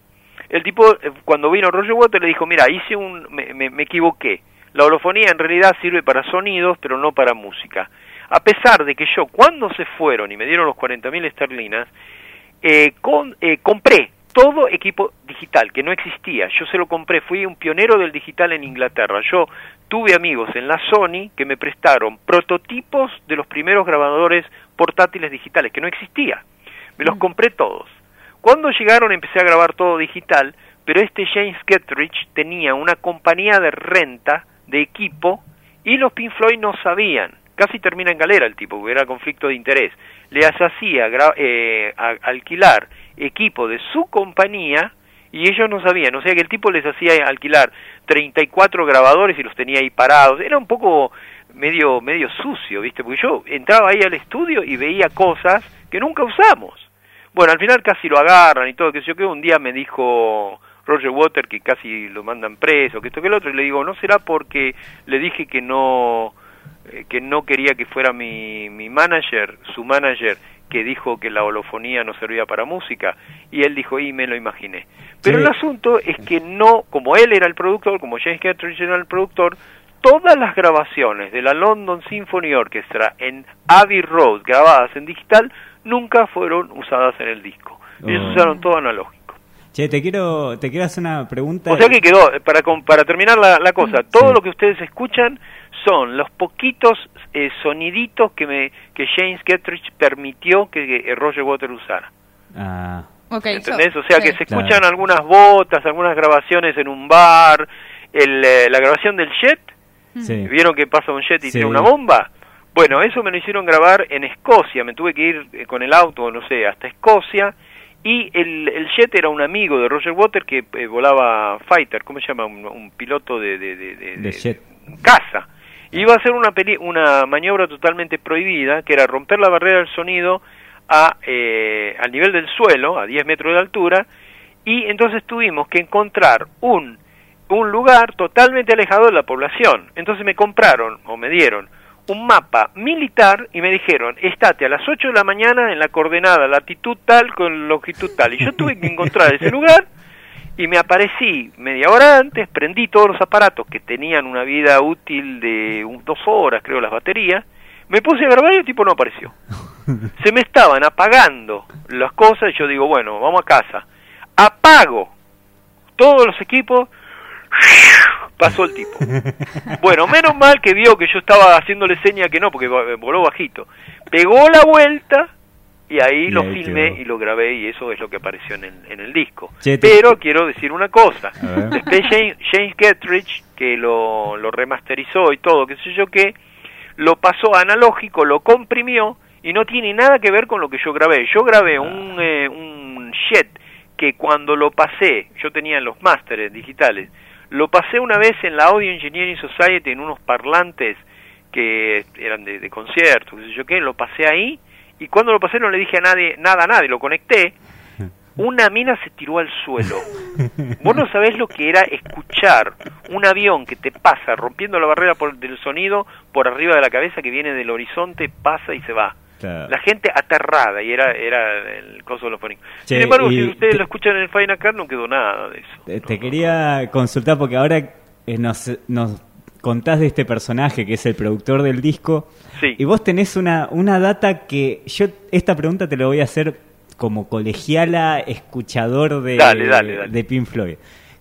el tipo, eh, cuando vino Roger Waters, le dijo, mira, hice un, me, me- me equivoqué. La holofonía en realidad sirve para sonidos, pero no para música. A pesar de que yo, cuando se fueron y me dieron los 40.000 esterlinas, eh, con, eh, compré todo equipo digital que no existía. Yo se lo compré, fui un pionero del digital en Inglaterra. Yo tuve amigos en la Sony que me prestaron prototipos de los primeros grabadores portátiles digitales que no existía. Me los compré todos. Cuando llegaron empecé a grabar todo digital, pero este James Getrich tenía una compañía de renta de equipo y los Pink Floyd no sabían. Casi termina en galera el tipo, porque era conflicto de interés. Les hacía eh, alquilar equipo de su compañía Y ellos no sabían, o sea que el tipo les hacía alquilar 34 grabadores y los tenía ahí parados. Era un poco medio medio sucio, ¿viste? Porque yo entraba ahí al estudio y veía cosas que nunca usamos. Bueno, al final casi lo agarran y todo, que yo que un día me dijo Roger Water que casi lo mandan preso, que esto que el otro, y le digo, ¿no será porque le dije que no eh, que no quería que fuera mi, mi manager, su manager, que dijo que la holofonía no servía para música, y él dijo, y me lo imaginé. Pero
Sí.
el asunto es que no, como él era el productor, como James Catridge era el productor, todas las grabaciones de la London Symphony Orchestra en Abbey Road, grabadas en digital, nunca fueron usadas en el disco. Ellos
Oh.
usaron todo analógico.
Che, te quiero, te quiero hacer una pregunta.
O sea que quedó, eh, para, para terminar la, la cosa, todo
Sí.
lo que ustedes escuchan son los poquitos eh, soniditos que me que James Getrich permitió que, que Roger Waters usara.
Ah,
Ok,
¿Entendés?
so-
o sea
sí.
que se
Claro.
escuchan algunas botas, algunas grabaciones en un bar, el, eh, la grabación del jet,
sí.
¿vieron que pasa un jet y
Sí.
tiene una bomba? Bueno, eso me lo hicieron grabar en Escocia, me tuve que ir eh, con el auto, no sé, hasta Escocia, y el, el jet era un amigo de Roger Waters que eh, volaba fighter, ¿cómo se llama? Un, un piloto de, de, de, de-
De jet.
caza. Iba a hacer una, peli- una maniobra totalmente prohibida, que era romper la barrera del sonido a, eh, al nivel del suelo, a 10 metros de altura, y entonces tuvimos que encontrar un, un lugar totalmente alejado de la población. Entonces me compraron, o me dieron, un mapa militar y me dijeron, estate a las 8 de la mañana en la coordenada latitud tal con longitud tal. Y yo tuve que encontrar ese lugar y me aparecí media hora antes, prendí todos los aparatos que tenían una vida útil de un- dos horas, creo, las baterías, me puse a grabar y el tipo no apareció. <laughs> Se me estaban apagando las cosas y yo digo, bueno, vamos a casa. Apago todos los equipos, pasó el tipo. <laughs> Bueno, menos mal que vio que yo estaba haciéndole seña que no, porque voló bajito. Pegó la vuelta y ahí
Y
lo
ahí
filmé
quedó.
y lo grabé y eso es lo que apareció en el, en el disco.
Che, te-
Pero quiero decir una cosa. Después James, James Getrich, que lo, lo remasterizó y todo, qué sé yo qué, lo pasó a analógico, lo comprimió y no tiene nada que ver con lo que yo grabé. Yo grabé un, eh, un jet que cuando lo pasé, yo tenía los másteres digitales, lo pasé una vez en la Audio Engineering Society en unos parlantes que eran de, de conciertos, qué sé yo qué, lo pasé ahí y cuando lo pasé no le dije a nadie, nada a nadie, lo conecté, una mina se tiró al suelo. <laughs> Vos no sabés lo que era escuchar un avión que te pasa rompiendo la barrera por- del sonido por arriba de la cabeza que viene del horizonte, pasa y se va.
Claro.
La gente aterrada y era era el coso holofónico.
Che,
Sin embargo, si ustedes
te-
lo escuchan en el Final Cut no quedó nada de eso.
Te, te quería consultar porque ahora eh, nos, nos contás de este personaje que es el productor del disco.
Sí.
Y vos tenés una, una data que yo, esta pregunta te la voy a hacer como colegiala escuchador de,
Dale, dale, dale.
de Pink Floyd.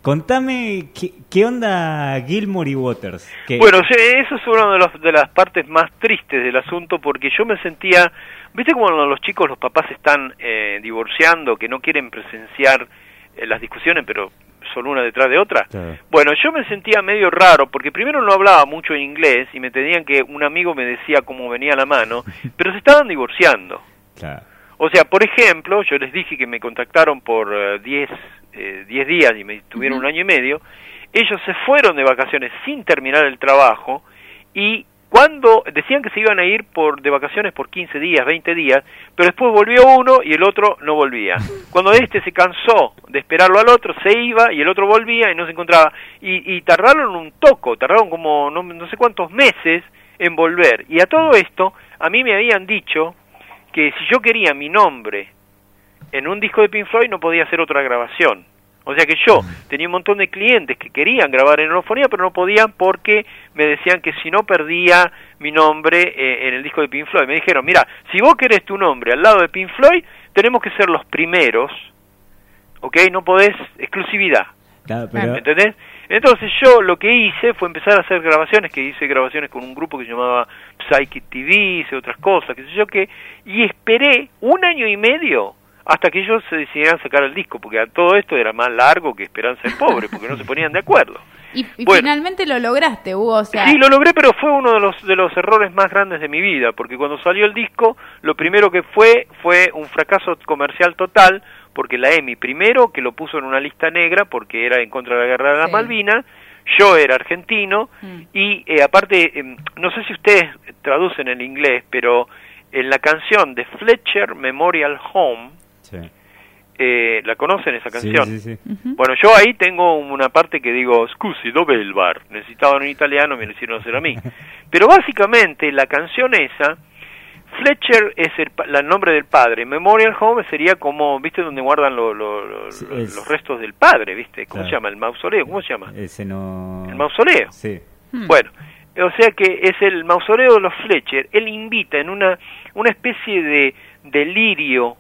Contame qué, qué onda Gilmore y Waters.
Bueno, eso es una de, los- de las partes más tristes del asunto porque yo me sentía, viste como cuando los chicos, los papás están eh, divorciando, que no quieren presenciar eh, las discusiones, pero son una detrás de otra. Bueno, yo me sentía medio raro porque primero no hablaba mucho en inglés y me tenían que un amigo me decía cómo venía la mano, <laughs> pero se estaban divorciando.
Claro.
O sea, por ejemplo, yo les dije que me contactaron por eh, 10 eh, 10 días y me tuvieron un año y medio. Ellos se fueron de vacaciones sin terminar el trabajo y cuando decían que se iban a ir por de vacaciones por 15 días, 20 días, pero después volvió uno y el otro no volvía. <laughs> Cuando este se cansó de esperarlo al otro, se iba y el otro volvía y no se encontraba. Y, y tardaron un toco, tardaron como no, no sé cuántos meses en volver. Y a todo esto, a mí me habían dicho que si yo quería mi nombre en un disco de Pink Floyd no podía hacer otra grabación. O sea que yo tenía un montón de clientes que querían grabar en holofonía, pero no podían porque me decían que si no perdía mi nombre eh, en el disco de Pink Floyd. Me dijeron, mira, si vos querés tu nombre al lado de Pink Floyd, tenemos que ser los primeros, ¿ok? No podés exclusividad.
Claro, pero-.
¿Entendés? Entonces yo lo que hice fue empezar a hacer grabaciones, que hice grabaciones con un grupo que se llamaba Psychic TV, hice otras cosas, qué sé yo qué, y esperé un año y medio hasta que ellos se decidieran sacar el disco, porque a todo esto era más largo que Esperanza el Pobre, porque no se ponían de acuerdo.
Y, y
Bueno.
finalmente lo lograste, Hugo. O sea,
Sí, lo logré, pero fue uno de los, de los errores más grandes de mi vida, porque cuando salió el disco, lo primero que fue fue un fracaso comercial total, porque la EMI, primero, que lo puso en una lista negra, porque era en contra de la guerra de las
Sí.
Malvinas, yo era argentino,
Mm.
y eh, aparte, em, no sé si ustedes traducen en inglés, pero en la canción de Fletcher Memorial Home,
Sí.
eh, ¿la conocen esa
Sí,
canción?
sí.
Bueno, yo ahí tengo una parte que digo, scusi, dove il bar? Necesitaban un italiano, me lo hicieron hacer a mí. <laughs> Pero básicamente la canción esa, Fletcher es el, la- el nombre del padre, Memorial Home sería como, ¿viste? Donde guardan lo- lo- lo-
Sí,
lo-
es-
los restos del padre, ¿viste? ¿Cómo
Claro.
se llama? El mausoleo, ¿cómo se llama?
Ese no...
El mausoleo.
Sí.
Hmm.
Bueno, o sea que es el mausoleo de los Fletcher. Él invita en una, una especie de delirio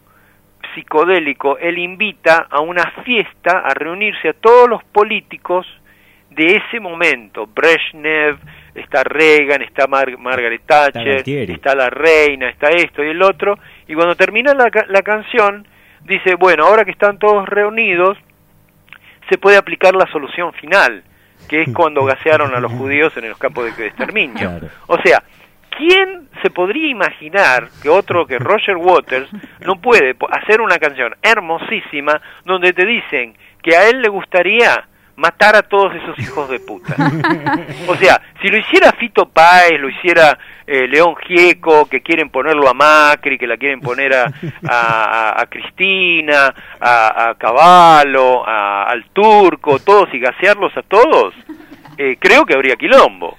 psicodélico, él invita a una fiesta a reunirse a todos los políticos de ese momento. Brezhnev, está Reagan, está Mar- Margaret Thatcher, está la reina, está esto y el otro. Y cuando termina la, ca- la canción, dice, bueno, ahora que están todos reunidos, se puede aplicar la solución final, que es cuando gasearon a los judíos en los campos de exterminio.
Claro.
O sea, ¿quién se podría imaginar que otro que Roger Waters no puede hacer una canción hermosísima donde te dicen que a él le gustaría matar a todos esos hijos de puta? O sea, si lo hiciera Fito Páez, lo hiciera eh, León Gieco, que quieren ponerlo a Macri, que la quieren poner a, a, a- Cristina, a, a Cavallo, al Turco, todos y gasearlos a todos, eh, creo que habría quilombo.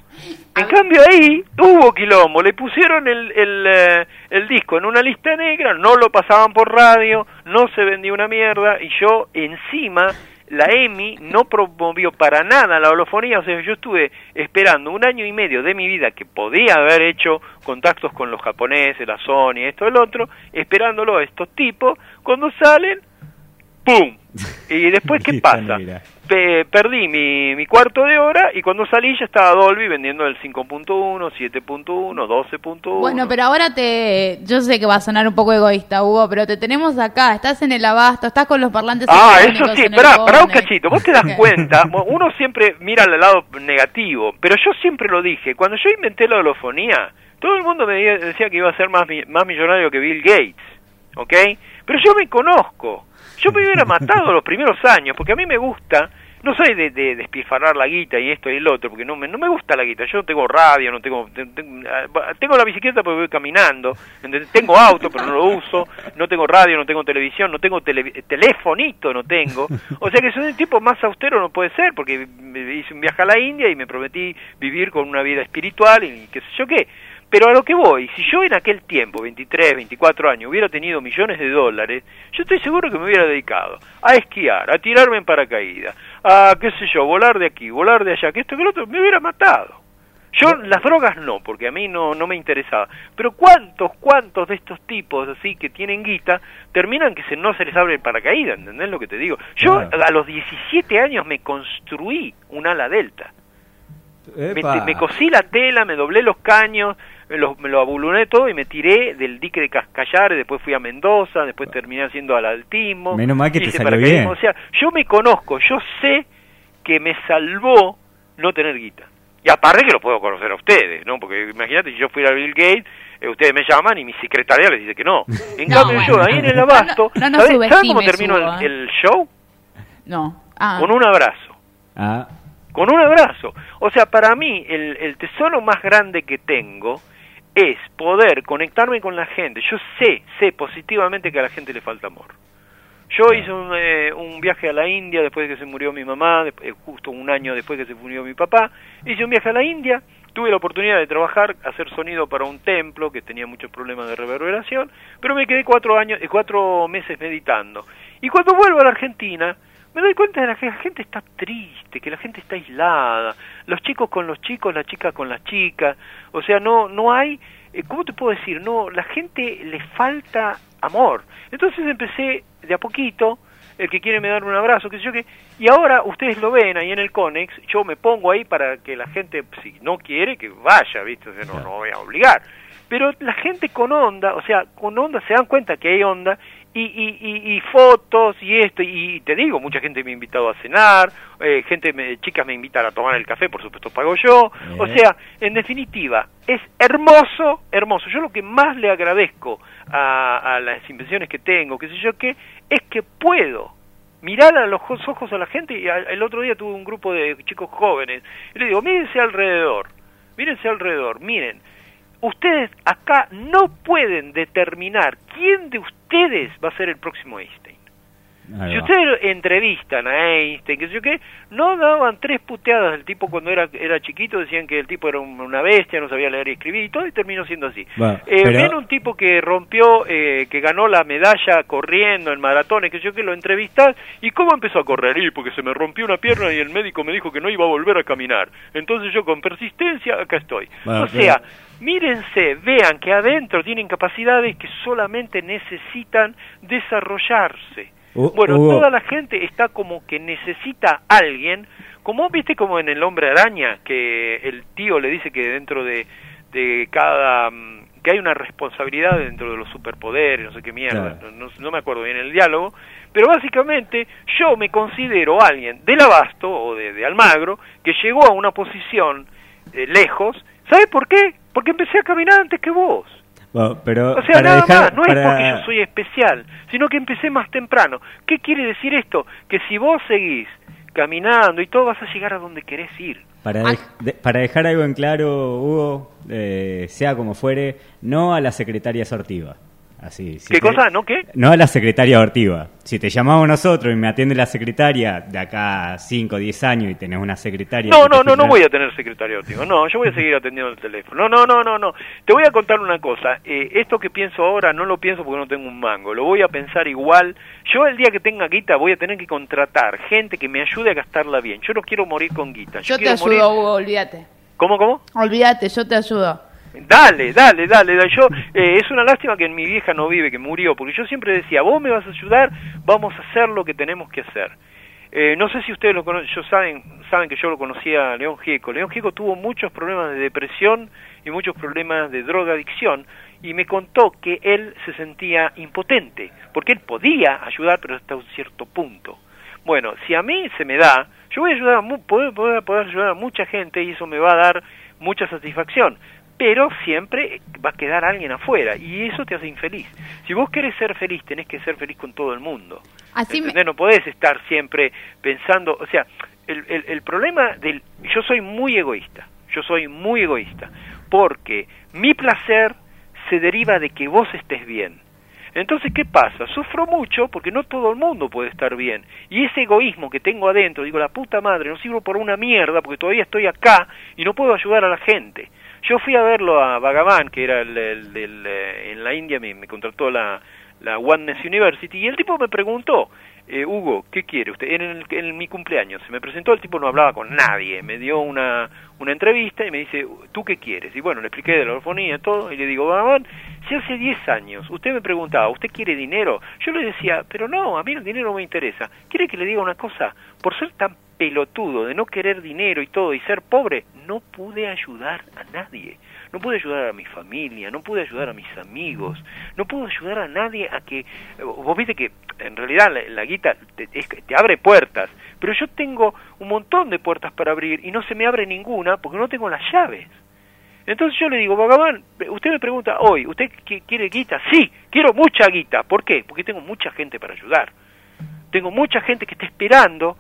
En cambio ahí hubo quilombo, le pusieron el, el, eh, el disco en una lista negra, no lo pasaban por radio, no se vendió una mierda y yo encima la EMI no promovió para nada la holofonía, o sea, yo estuve esperando un año y medio de mi vida que podía haber hecho contactos con los japoneses, la Sony, esto, el otro, esperándolo a estos tipos, cuando salen, ¡pum! Y después, ¿qué <laughs> pasa? Pe- perdí mi, mi cuarto de hora y cuando salí ya estaba Dolby vendiendo el 5.1, 7.1, 12.1.
Bueno, pero ahora te. Yo sé que va a sonar un poco egoísta, Hugo, pero te tenemos acá. Estás en el abasto, estás con los parlantes.
Ah, eso sí, pará, pará un cachito, vos te das cuenta, <laughs> uno siempre mira al lado negativo, pero yo siempre lo dije, cuando yo inventé la holofonía, todo el mundo me decía que iba a ser más, más millonario que Bill Gates, ¿ok? Pero yo me conozco, yo me hubiera matado los primeros años, porque a mí me gusta, no soy de, de la guita y esto y el otro, porque no me, no me gusta la guita, yo no tengo radio, no tengo, te- te- ah, tengo la bicicleta porque voy caminando, tengo auto pero no lo uso, no tengo radio, no tengo televisión, no tengo tele- telefonito, no tengo, o sea que soy un tipo más austero no puede ser, porque hice un viaje a la India y me prometí vivir con una vida espiritual y qué sé yo qué. Pero a lo que voy, si yo en aquel tiempo, 23, 24 años, hubiera tenido millones de dólares, yo estoy seguro que me hubiera dedicado a esquiar, a tirarme en paracaídas, a, qué sé yo, volar de aquí, volar de allá, que esto que lo otro, me hubiera matado. Yo las drogas no, porque a mí no, no me interesaba. Pero cuántos, cuántos de estos tipos así que tienen guita terminan que se, no se les abre el paracaídas, ¿entendés lo que te digo? Yo
Claro.
a los 17 años me construí un ala delta. Me, me cosí la tela, me doblé los caños, me lo, me lo abuluné todo y me tiré del dique de Cascallares, después fui a Mendoza, después terminé haciendo al altismo.
Menos mal que te salió bien.
O sea, yo me conozco, yo sé que me salvó no tener guita. Y aparte que lo puedo conocer a ustedes, ¿no? Porque imagínate, si yo fuera a Bill Gates, eh, ustedes me llaman y mi secretaria les dice que no. <laughs> En
No,
cambio yo, ahí en el abasto,
No, no, no nos
¿sabés, ¿sabés cómo termino el,
¿eh?
el show?
No. Ah.
Con un abrazo
Ah,
con un abrazo. O sea, para mí el, el tesoro más grande que tengo es poder conectarme con la gente. Yo sé, sé positivamente que a la gente le falta amor. Yo hice un, eh, un viaje a la India después de que se murió mi mamá, eh, justo un año después de que se murió mi papá. Hice un viaje a la India, tuve la oportunidad de trabajar, hacer sonido para un templo que tenía muchos problemas de reverberación, pero me quedé cuatro años, eh, cuatro meses meditando. Y cuando vuelvo a la Argentina, me doy cuenta de que la gente está triste, que la gente está aislada, los chicos con los chicos, las chicas con las chicas, o sea, no no hay, eh, ¿cómo te puedo decir? No, la gente le falta amor. Entonces empecé de a poquito, el que quiere me dar un abrazo, qué sé yo qué, y ahora ustedes lo ven ahí en el Conex, yo me pongo ahí para que la gente, si no quiere, que vaya, ¿viste? O sea, no, no voy a obligar. Pero la gente con onda, o sea, con onda se dan cuenta que hay onda y, y, y, y fotos y esto, y te digo, mucha gente me ha invitado a cenar, eh, gente, me- chicas me invitan a tomar el café, por supuesto pago yo,
Bien.
o sea, en definitiva, es hermoso, hermoso. Yo lo que más le agradezco a, a las invenciones que tengo, qué sé yo qué, es que puedo mirar a los ojos- ojos a la gente, y a- el otro día tuve un grupo de chicos jóvenes, y le digo, mírense alrededor, mírense alrededor, miren, ustedes acá no pueden determinar quién de ustedes va a ser el próximo Einstein. Si ustedes entrevistan a Einstein, que sé yo qué, no daban tres puteadas del tipo cuando era, era chiquito, decían que el tipo era un- una bestia, no sabía leer y escribir y todo, y terminó siendo así.
Bueno,
Eh,
pero-
un tipo que rompió, eh, que ganó la medalla corriendo en maratones, que sé yo que lo entrevistas, ¿y cómo empezó a correr? Y porque se me rompió una pierna y el médico me dijo que no iba a volver a caminar. Entonces yo con persistencia, acá estoy.
Bueno,
o
pero-
sea, mírense, vean que adentro tienen capacidades que solamente necesitan desarrollarse.
Hu-
Bueno, toda la gente está como que necesita a alguien, como viste como en el hombre araña, que el tío le dice que dentro de, de cada... mm, que hay una responsabilidad dentro de los superpoderes, no sé qué mierda,
Claro.
no, me acuerdo bien el diálogo, pero básicamente yo me considero alguien del Abasto o de, de Almagro que llegó a una posición eh, lejos, ¿sabes por qué? Porque empecé a caminar antes que vos.
Bueno, pero
O sea,
para
nada
dejar-
más, no
para-
es porque yo soy especial, sino que empecé más temprano. ¿Qué quiere decir esto? Que si vos seguís caminando y todo, vas a llegar a donde querés ir.
Para,
Ah.
de- para dejar algo en claro, Hugo, eh, sea como fuere, no a la secretaria sortiva. Así, si
¿Qué
te-
cosa? ¿No qué?
No a la secretaria ortiva. Si te llamamos nosotros y me atiende la secretaria de acá a 5 o 10 años y tenés una secretaria...
No, no, no, no voy a tener secretario digo, No, yo voy a seguir atendiendo el teléfono. No, no, no, no, no. Te voy a contar una cosa. Eh, esto que pienso ahora no lo pienso porque no tengo un mango. Lo voy a pensar igual. Yo el día que tenga guita voy a tener que contratar gente que me ayude a gastarla bien. Yo no quiero morir con guita.
Yo te ayudo,
morir-
Hugo, olvídate.
¿Cómo, cómo?
Olvídate, yo te ayudo.
Dale, dale, dale, dale. Yo, eh, es una lástima que mi vieja no vive, que murió, porque yo siempre decía, vos me vas a ayudar, vamos a hacer lo que tenemos que hacer. Eh, no sé si ustedes lo conocen, yo saben, saben que yo lo conocía a León Gieco. León Gieco tuvo muchos problemas de depresión y muchos problemas de drogadicción y me contó que él se sentía impotente, porque él podía ayudar, pero hasta un cierto punto. Bueno, si a mí se me da, yo voy a ayudar a poder ayudar a mucha gente y eso me va a dar mucha satisfacción. Pero siempre va a quedar alguien afuera y eso te hace infeliz. Si vos querés ser feliz, tenés que ser feliz con todo el mundo.
Así me-.
No podés estar siempre pensando, o sea, el, el, el problema del... Yo soy muy egoísta, yo soy muy egoísta, porque mi placer se deriva de que vos estés bien. Entonces, ¿qué pasa? Sufro mucho porque no todo el mundo puede estar bien. Y ese egoísmo que tengo adentro, digo, la puta madre, no sirvo por una mierda porque todavía estoy acá y no puedo ayudar a la gente. Yo fui a verlo a Bhagavan, que era el, el- eh, en la India, me, me contrató la, la Oneness University, y el tipo me preguntó, eh, Hugo, ¿qué quiere usted? En, el- en mi cumpleaños se me presentó, el tipo no hablaba con nadie, me dio una, una entrevista y me dice, ¿tú qué quieres? Y bueno, le expliqué de la orfonía, todo, y le digo, Bhagavan, si hace 10 años usted me preguntaba, ¿usted quiere dinero? Yo le decía, pero no, a mí el dinero no me interesa. ¿Quiere que le diga una cosa? Por ser tan pelotudo de no querer dinero y todo y ser pobre, no pude ayudar a nadie. No pude ayudar a mi familia, no pude ayudar a mis amigos, no pude ayudar a nadie a que... Vos viste que en realidad la, la guita te, te abre puertas, pero yo tengo un montón de puertas para abrir y no se me abre ninguna porque no tengo las llaves. Entonces yo le digo, Bhagavan, usted me pregunta hoy, ¿usted qui- quiere guita? Sí, quiero mucha guita. ¿Por qué? Porque tengo mucha gente para ayudar. Tengo mucha gente que está esperando.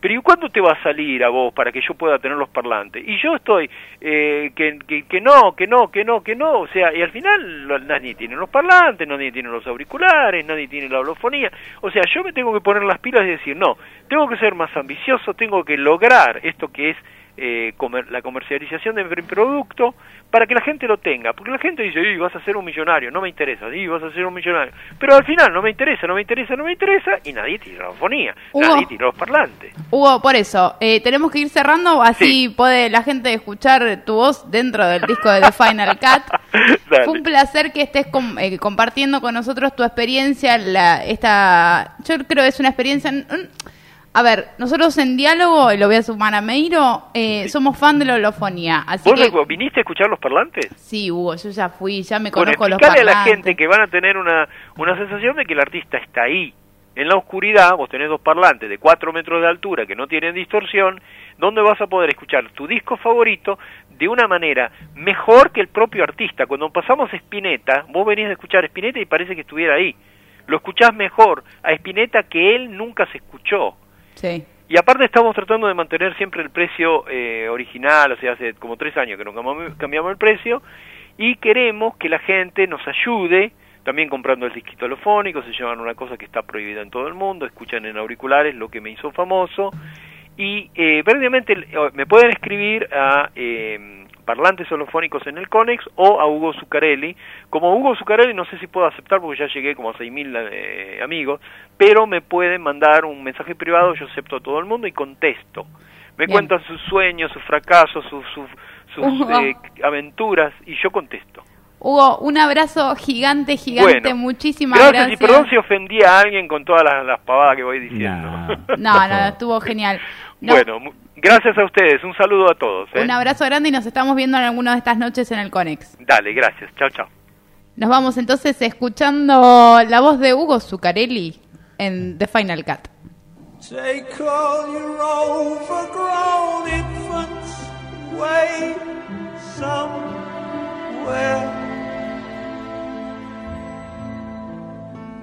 Pero ¿y cuándo te va a salir a vos para que yo pueda tener los parlantes? Y yo estoy, eh, que, que, que no, que no, que no, que no. O sea, y al final nadie tiene los parlantes, nadie tiene los auriculares, nadie tiene la holofonía. O sea, yo me tengo que poner las pilas y decir, no, tengo que ser más ambicioso, tengo que lograr esto que es eh, comer- la comercialización de mi producto para que la gente lo tenga. Porque la gente dice, y vas a ser un millonario, no me interesa, y vas a ser un millonario. Pero al final no me interesa, no me interesa, no me interesa, y nadie tiene la fonía,
Hugo.
nadie tiene los parlantes.
Hugo, por eso, eh, tenemos que ir cerrando, así
Sí.
puede la gente escuchar tu voz dentro del disco de The Final Cut. <laughs> Fue un placer que estés com- eh, compartiendo con nosotros tu experiencia, la, esta, yo creo que es una experiencia, A ver, nosotros en diálogo, y lo voy a sumar a Meiro, eh, somos fan de la holofonía. Así
¿Vos
que,
viniste a escuchar los parlantes?
sí, Hugo, yo ya fui, ya me
Bueno,
conozco los
explicarle a la
parlantes.
gente que van a tener una, una sensación de que el artista está ahí. En la oscuridad, vos tenés dos parlantes de 4 metros de altura que no tienen distorsión, donde vas a poder escuchar tu disco favorito de una manera mejor que el propio artista. Cuando pasamos Spinetta, vos venís a escuchar Spinetta y parece que estuviera ahí. Lo escuchás mejor a Spinetta que él nunca se escuchó.
Sí.
Y aparte estamos tratando de mantener siempre el precio eh, original, o sea, hace como tres años que no cambiamos, el precio, y queremos que la gente nos ayude, también comprando el disquito holofónico, se llevan una cosa que está prohibida en todo el mundo, escuchan en auriculares lo que me hizo famoso, y eh, previamente eh, me pueden escribir a eh, parlantes holofónicos en el Conex o a Hugo Zuccarelli. Como Hugo Zuccarelli no sé si puedo aceptar porque ya llegué como a 6.000 eh, amigos, pero me pueden mandar un mensaje privado, yo acepto a todo el mundo y contesto. Me
Bien.
cuentan sus sueños, sus fracasos, sus, sus, sus,
Hugo.
eh, aventuras y yo contesto.
Hugo, un abrazo gigante, gigante,
Bueno,
muchísimas
gracias,
gracias.
y perdón si ofendí a alguien con todas las, las pavadas que voy diciendo.
No. <laughs>
No, no, estuvo genial. <laughs> No,
Bueno, gracias a ustedes, un saludo a todos. ¿eh?
un abrazo grande y nos estamos viendo en alguna de estas noches en el Conex.
Dale, gracias, chao, chao.
Nos vamos entonces escuchando la voz de Hugo Zuccarelli en The Final Cut.
Take all your overgrown infants away somewhere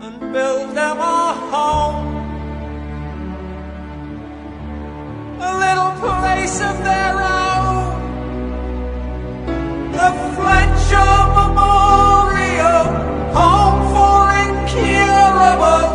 and build them a home, a little place of their own, the Fletcher Memorial, home for incurable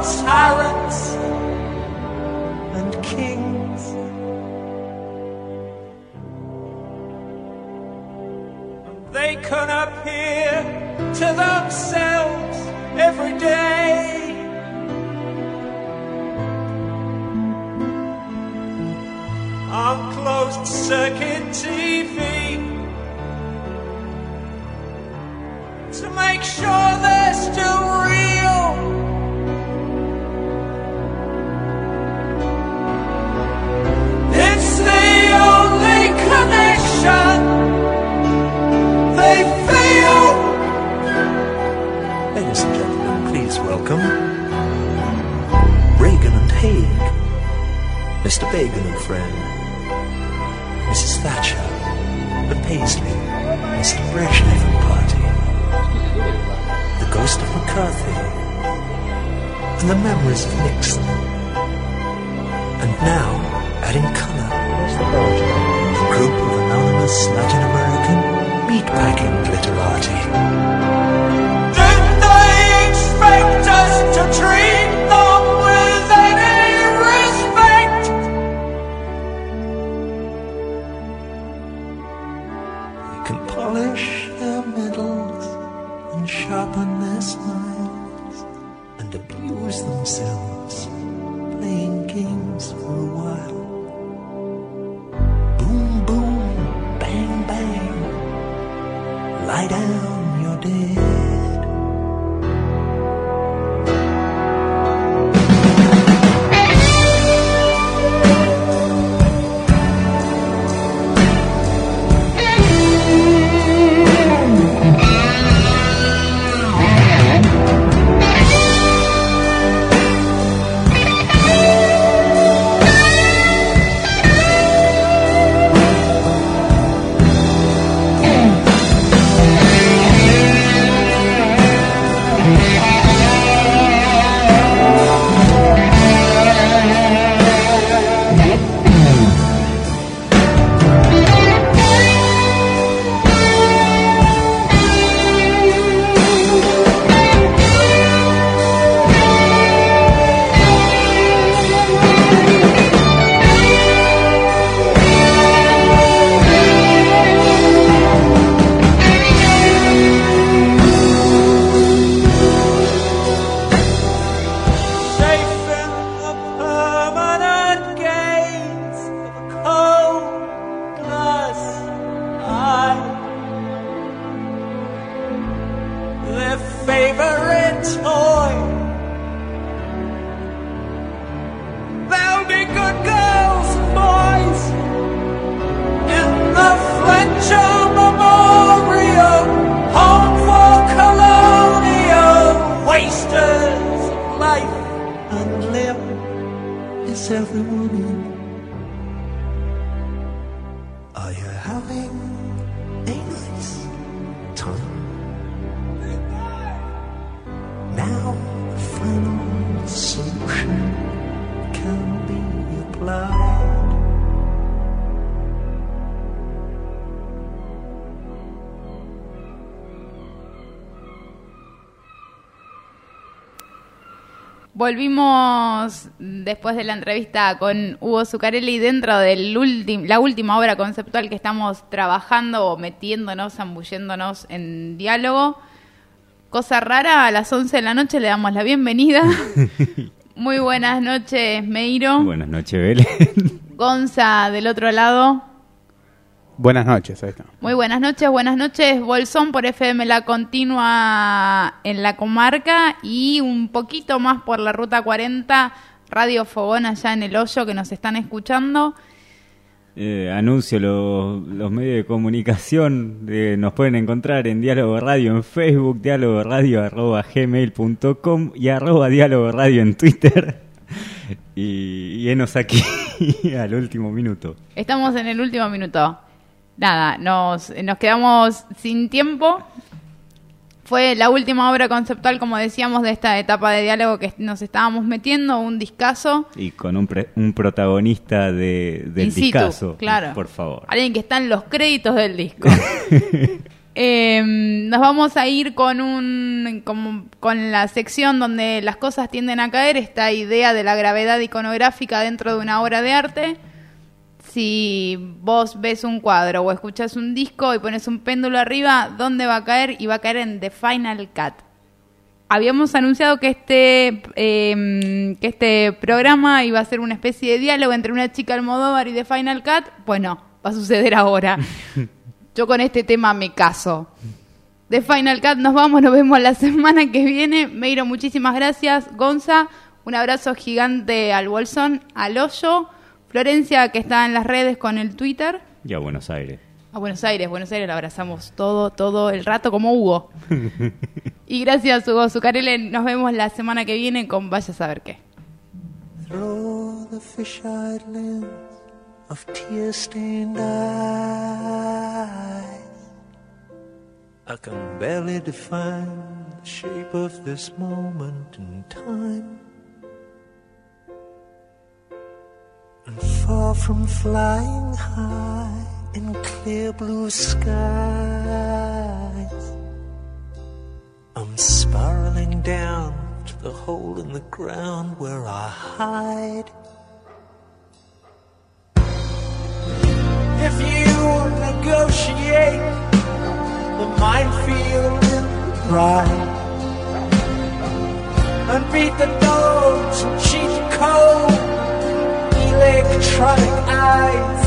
Volvimos después de la entrevista con Hugo Zuccarelli dentro de la última obra conceptual que estamos trabajando o metiéndonos, zambulléndonos en diálogo. Cosa rara, a las 11 de la noche le damos la bienvenida. <laughs> Muy buenas noches, Meiro.
Buenas noches, Belén.
Gonza del otro lado.
Buenas noches, ahí está.
Muy buenas noches, buenas noches. Bolsón por FM La Continua en la comarca y un poquito más por la Ruta 40, Radio Fogón allá en el hoyo que nos están escuchando.
Eh, anuncio los, los medios de comunicación, eh, nos pueden encontrar en Diálogo Radio en Facebook, diálogo radio arroba gmail.com y arroba diálogo radio en Twitter. <laughs> y, y enos aquí <laughs> al último minuto.
Estamos en el último minuto. Nada, nos, nos quedamos sin tiempo. Fue la última obra conceptual, como decíamos, de esta etapa de diálogo que nos estábamos metiendo, un discazo.
Y con un, pre- un protagonista de, del
situ,
discazo,
claro.
por favor.
Alguien que está en los créditos del disco. <laughs> Eh, nos vamos a ir con un como- con la sección donde las cosas tienden a caer, esta idea de la gravedad iconográfica dentro de una obra de arte. Si vos ves un cuadro o escuchas un disco y pones un péndulo arriba, ¿dónde va a caer? Y va a caer en The Final Cut. Habíamos anunciado que este, eh, que este programa iba a ser una especie de diálogo entre una chica Almodóvar y The Final Cut. Pues no, va a suceder ahora. <laughs> Yo con este tema me caso. De Final Cut nos vamos, nos vemos la semana que viene. Meiro, muchísimas gracias. Gonza, un abrazo gigante al Bolsón, al Hoyo. Florencia, que está en las redes con el Twitter.
Y a Buenos Aires.
A Buenos Aires, Buenos Aires lo abrazamos todo, todo el rato como Hugo. <laughs> y gracias, Hugo Zucarele. Nos vemos la semana que viene con Vaya a saber qué.
Through the fish-eyed lens of tear-stained eyes, I can barely define the shape of this moment in time. And far from flying high in clear blue skies, I'm spiraling down to the hole in the ground where I hide. If you negotiate the minefield in the pride and beat the dogs and cheat code electronic eyes.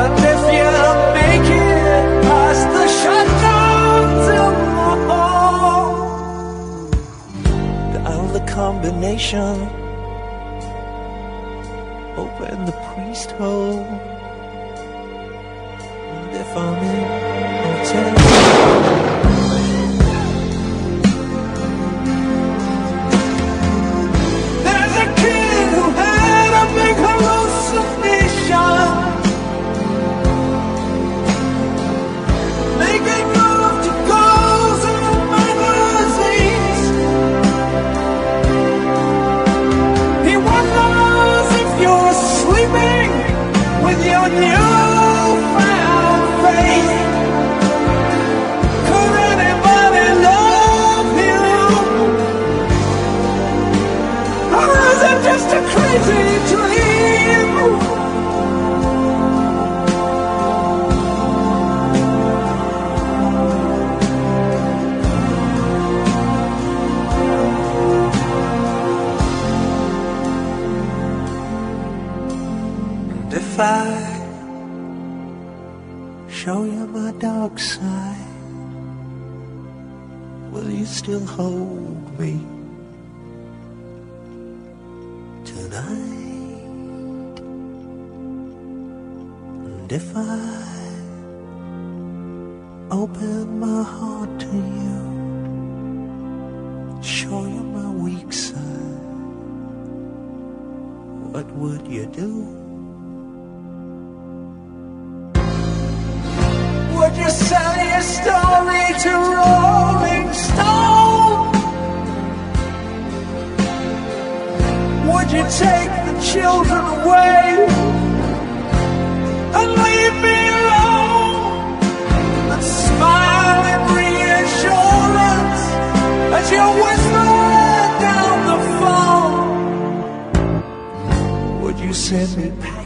And if you make it past the shutdowns in the dial the combination, open the priest hole. And if I'm in, children away and leave me alone? And smile in reassurance as you whisper down the phone. Would you send me?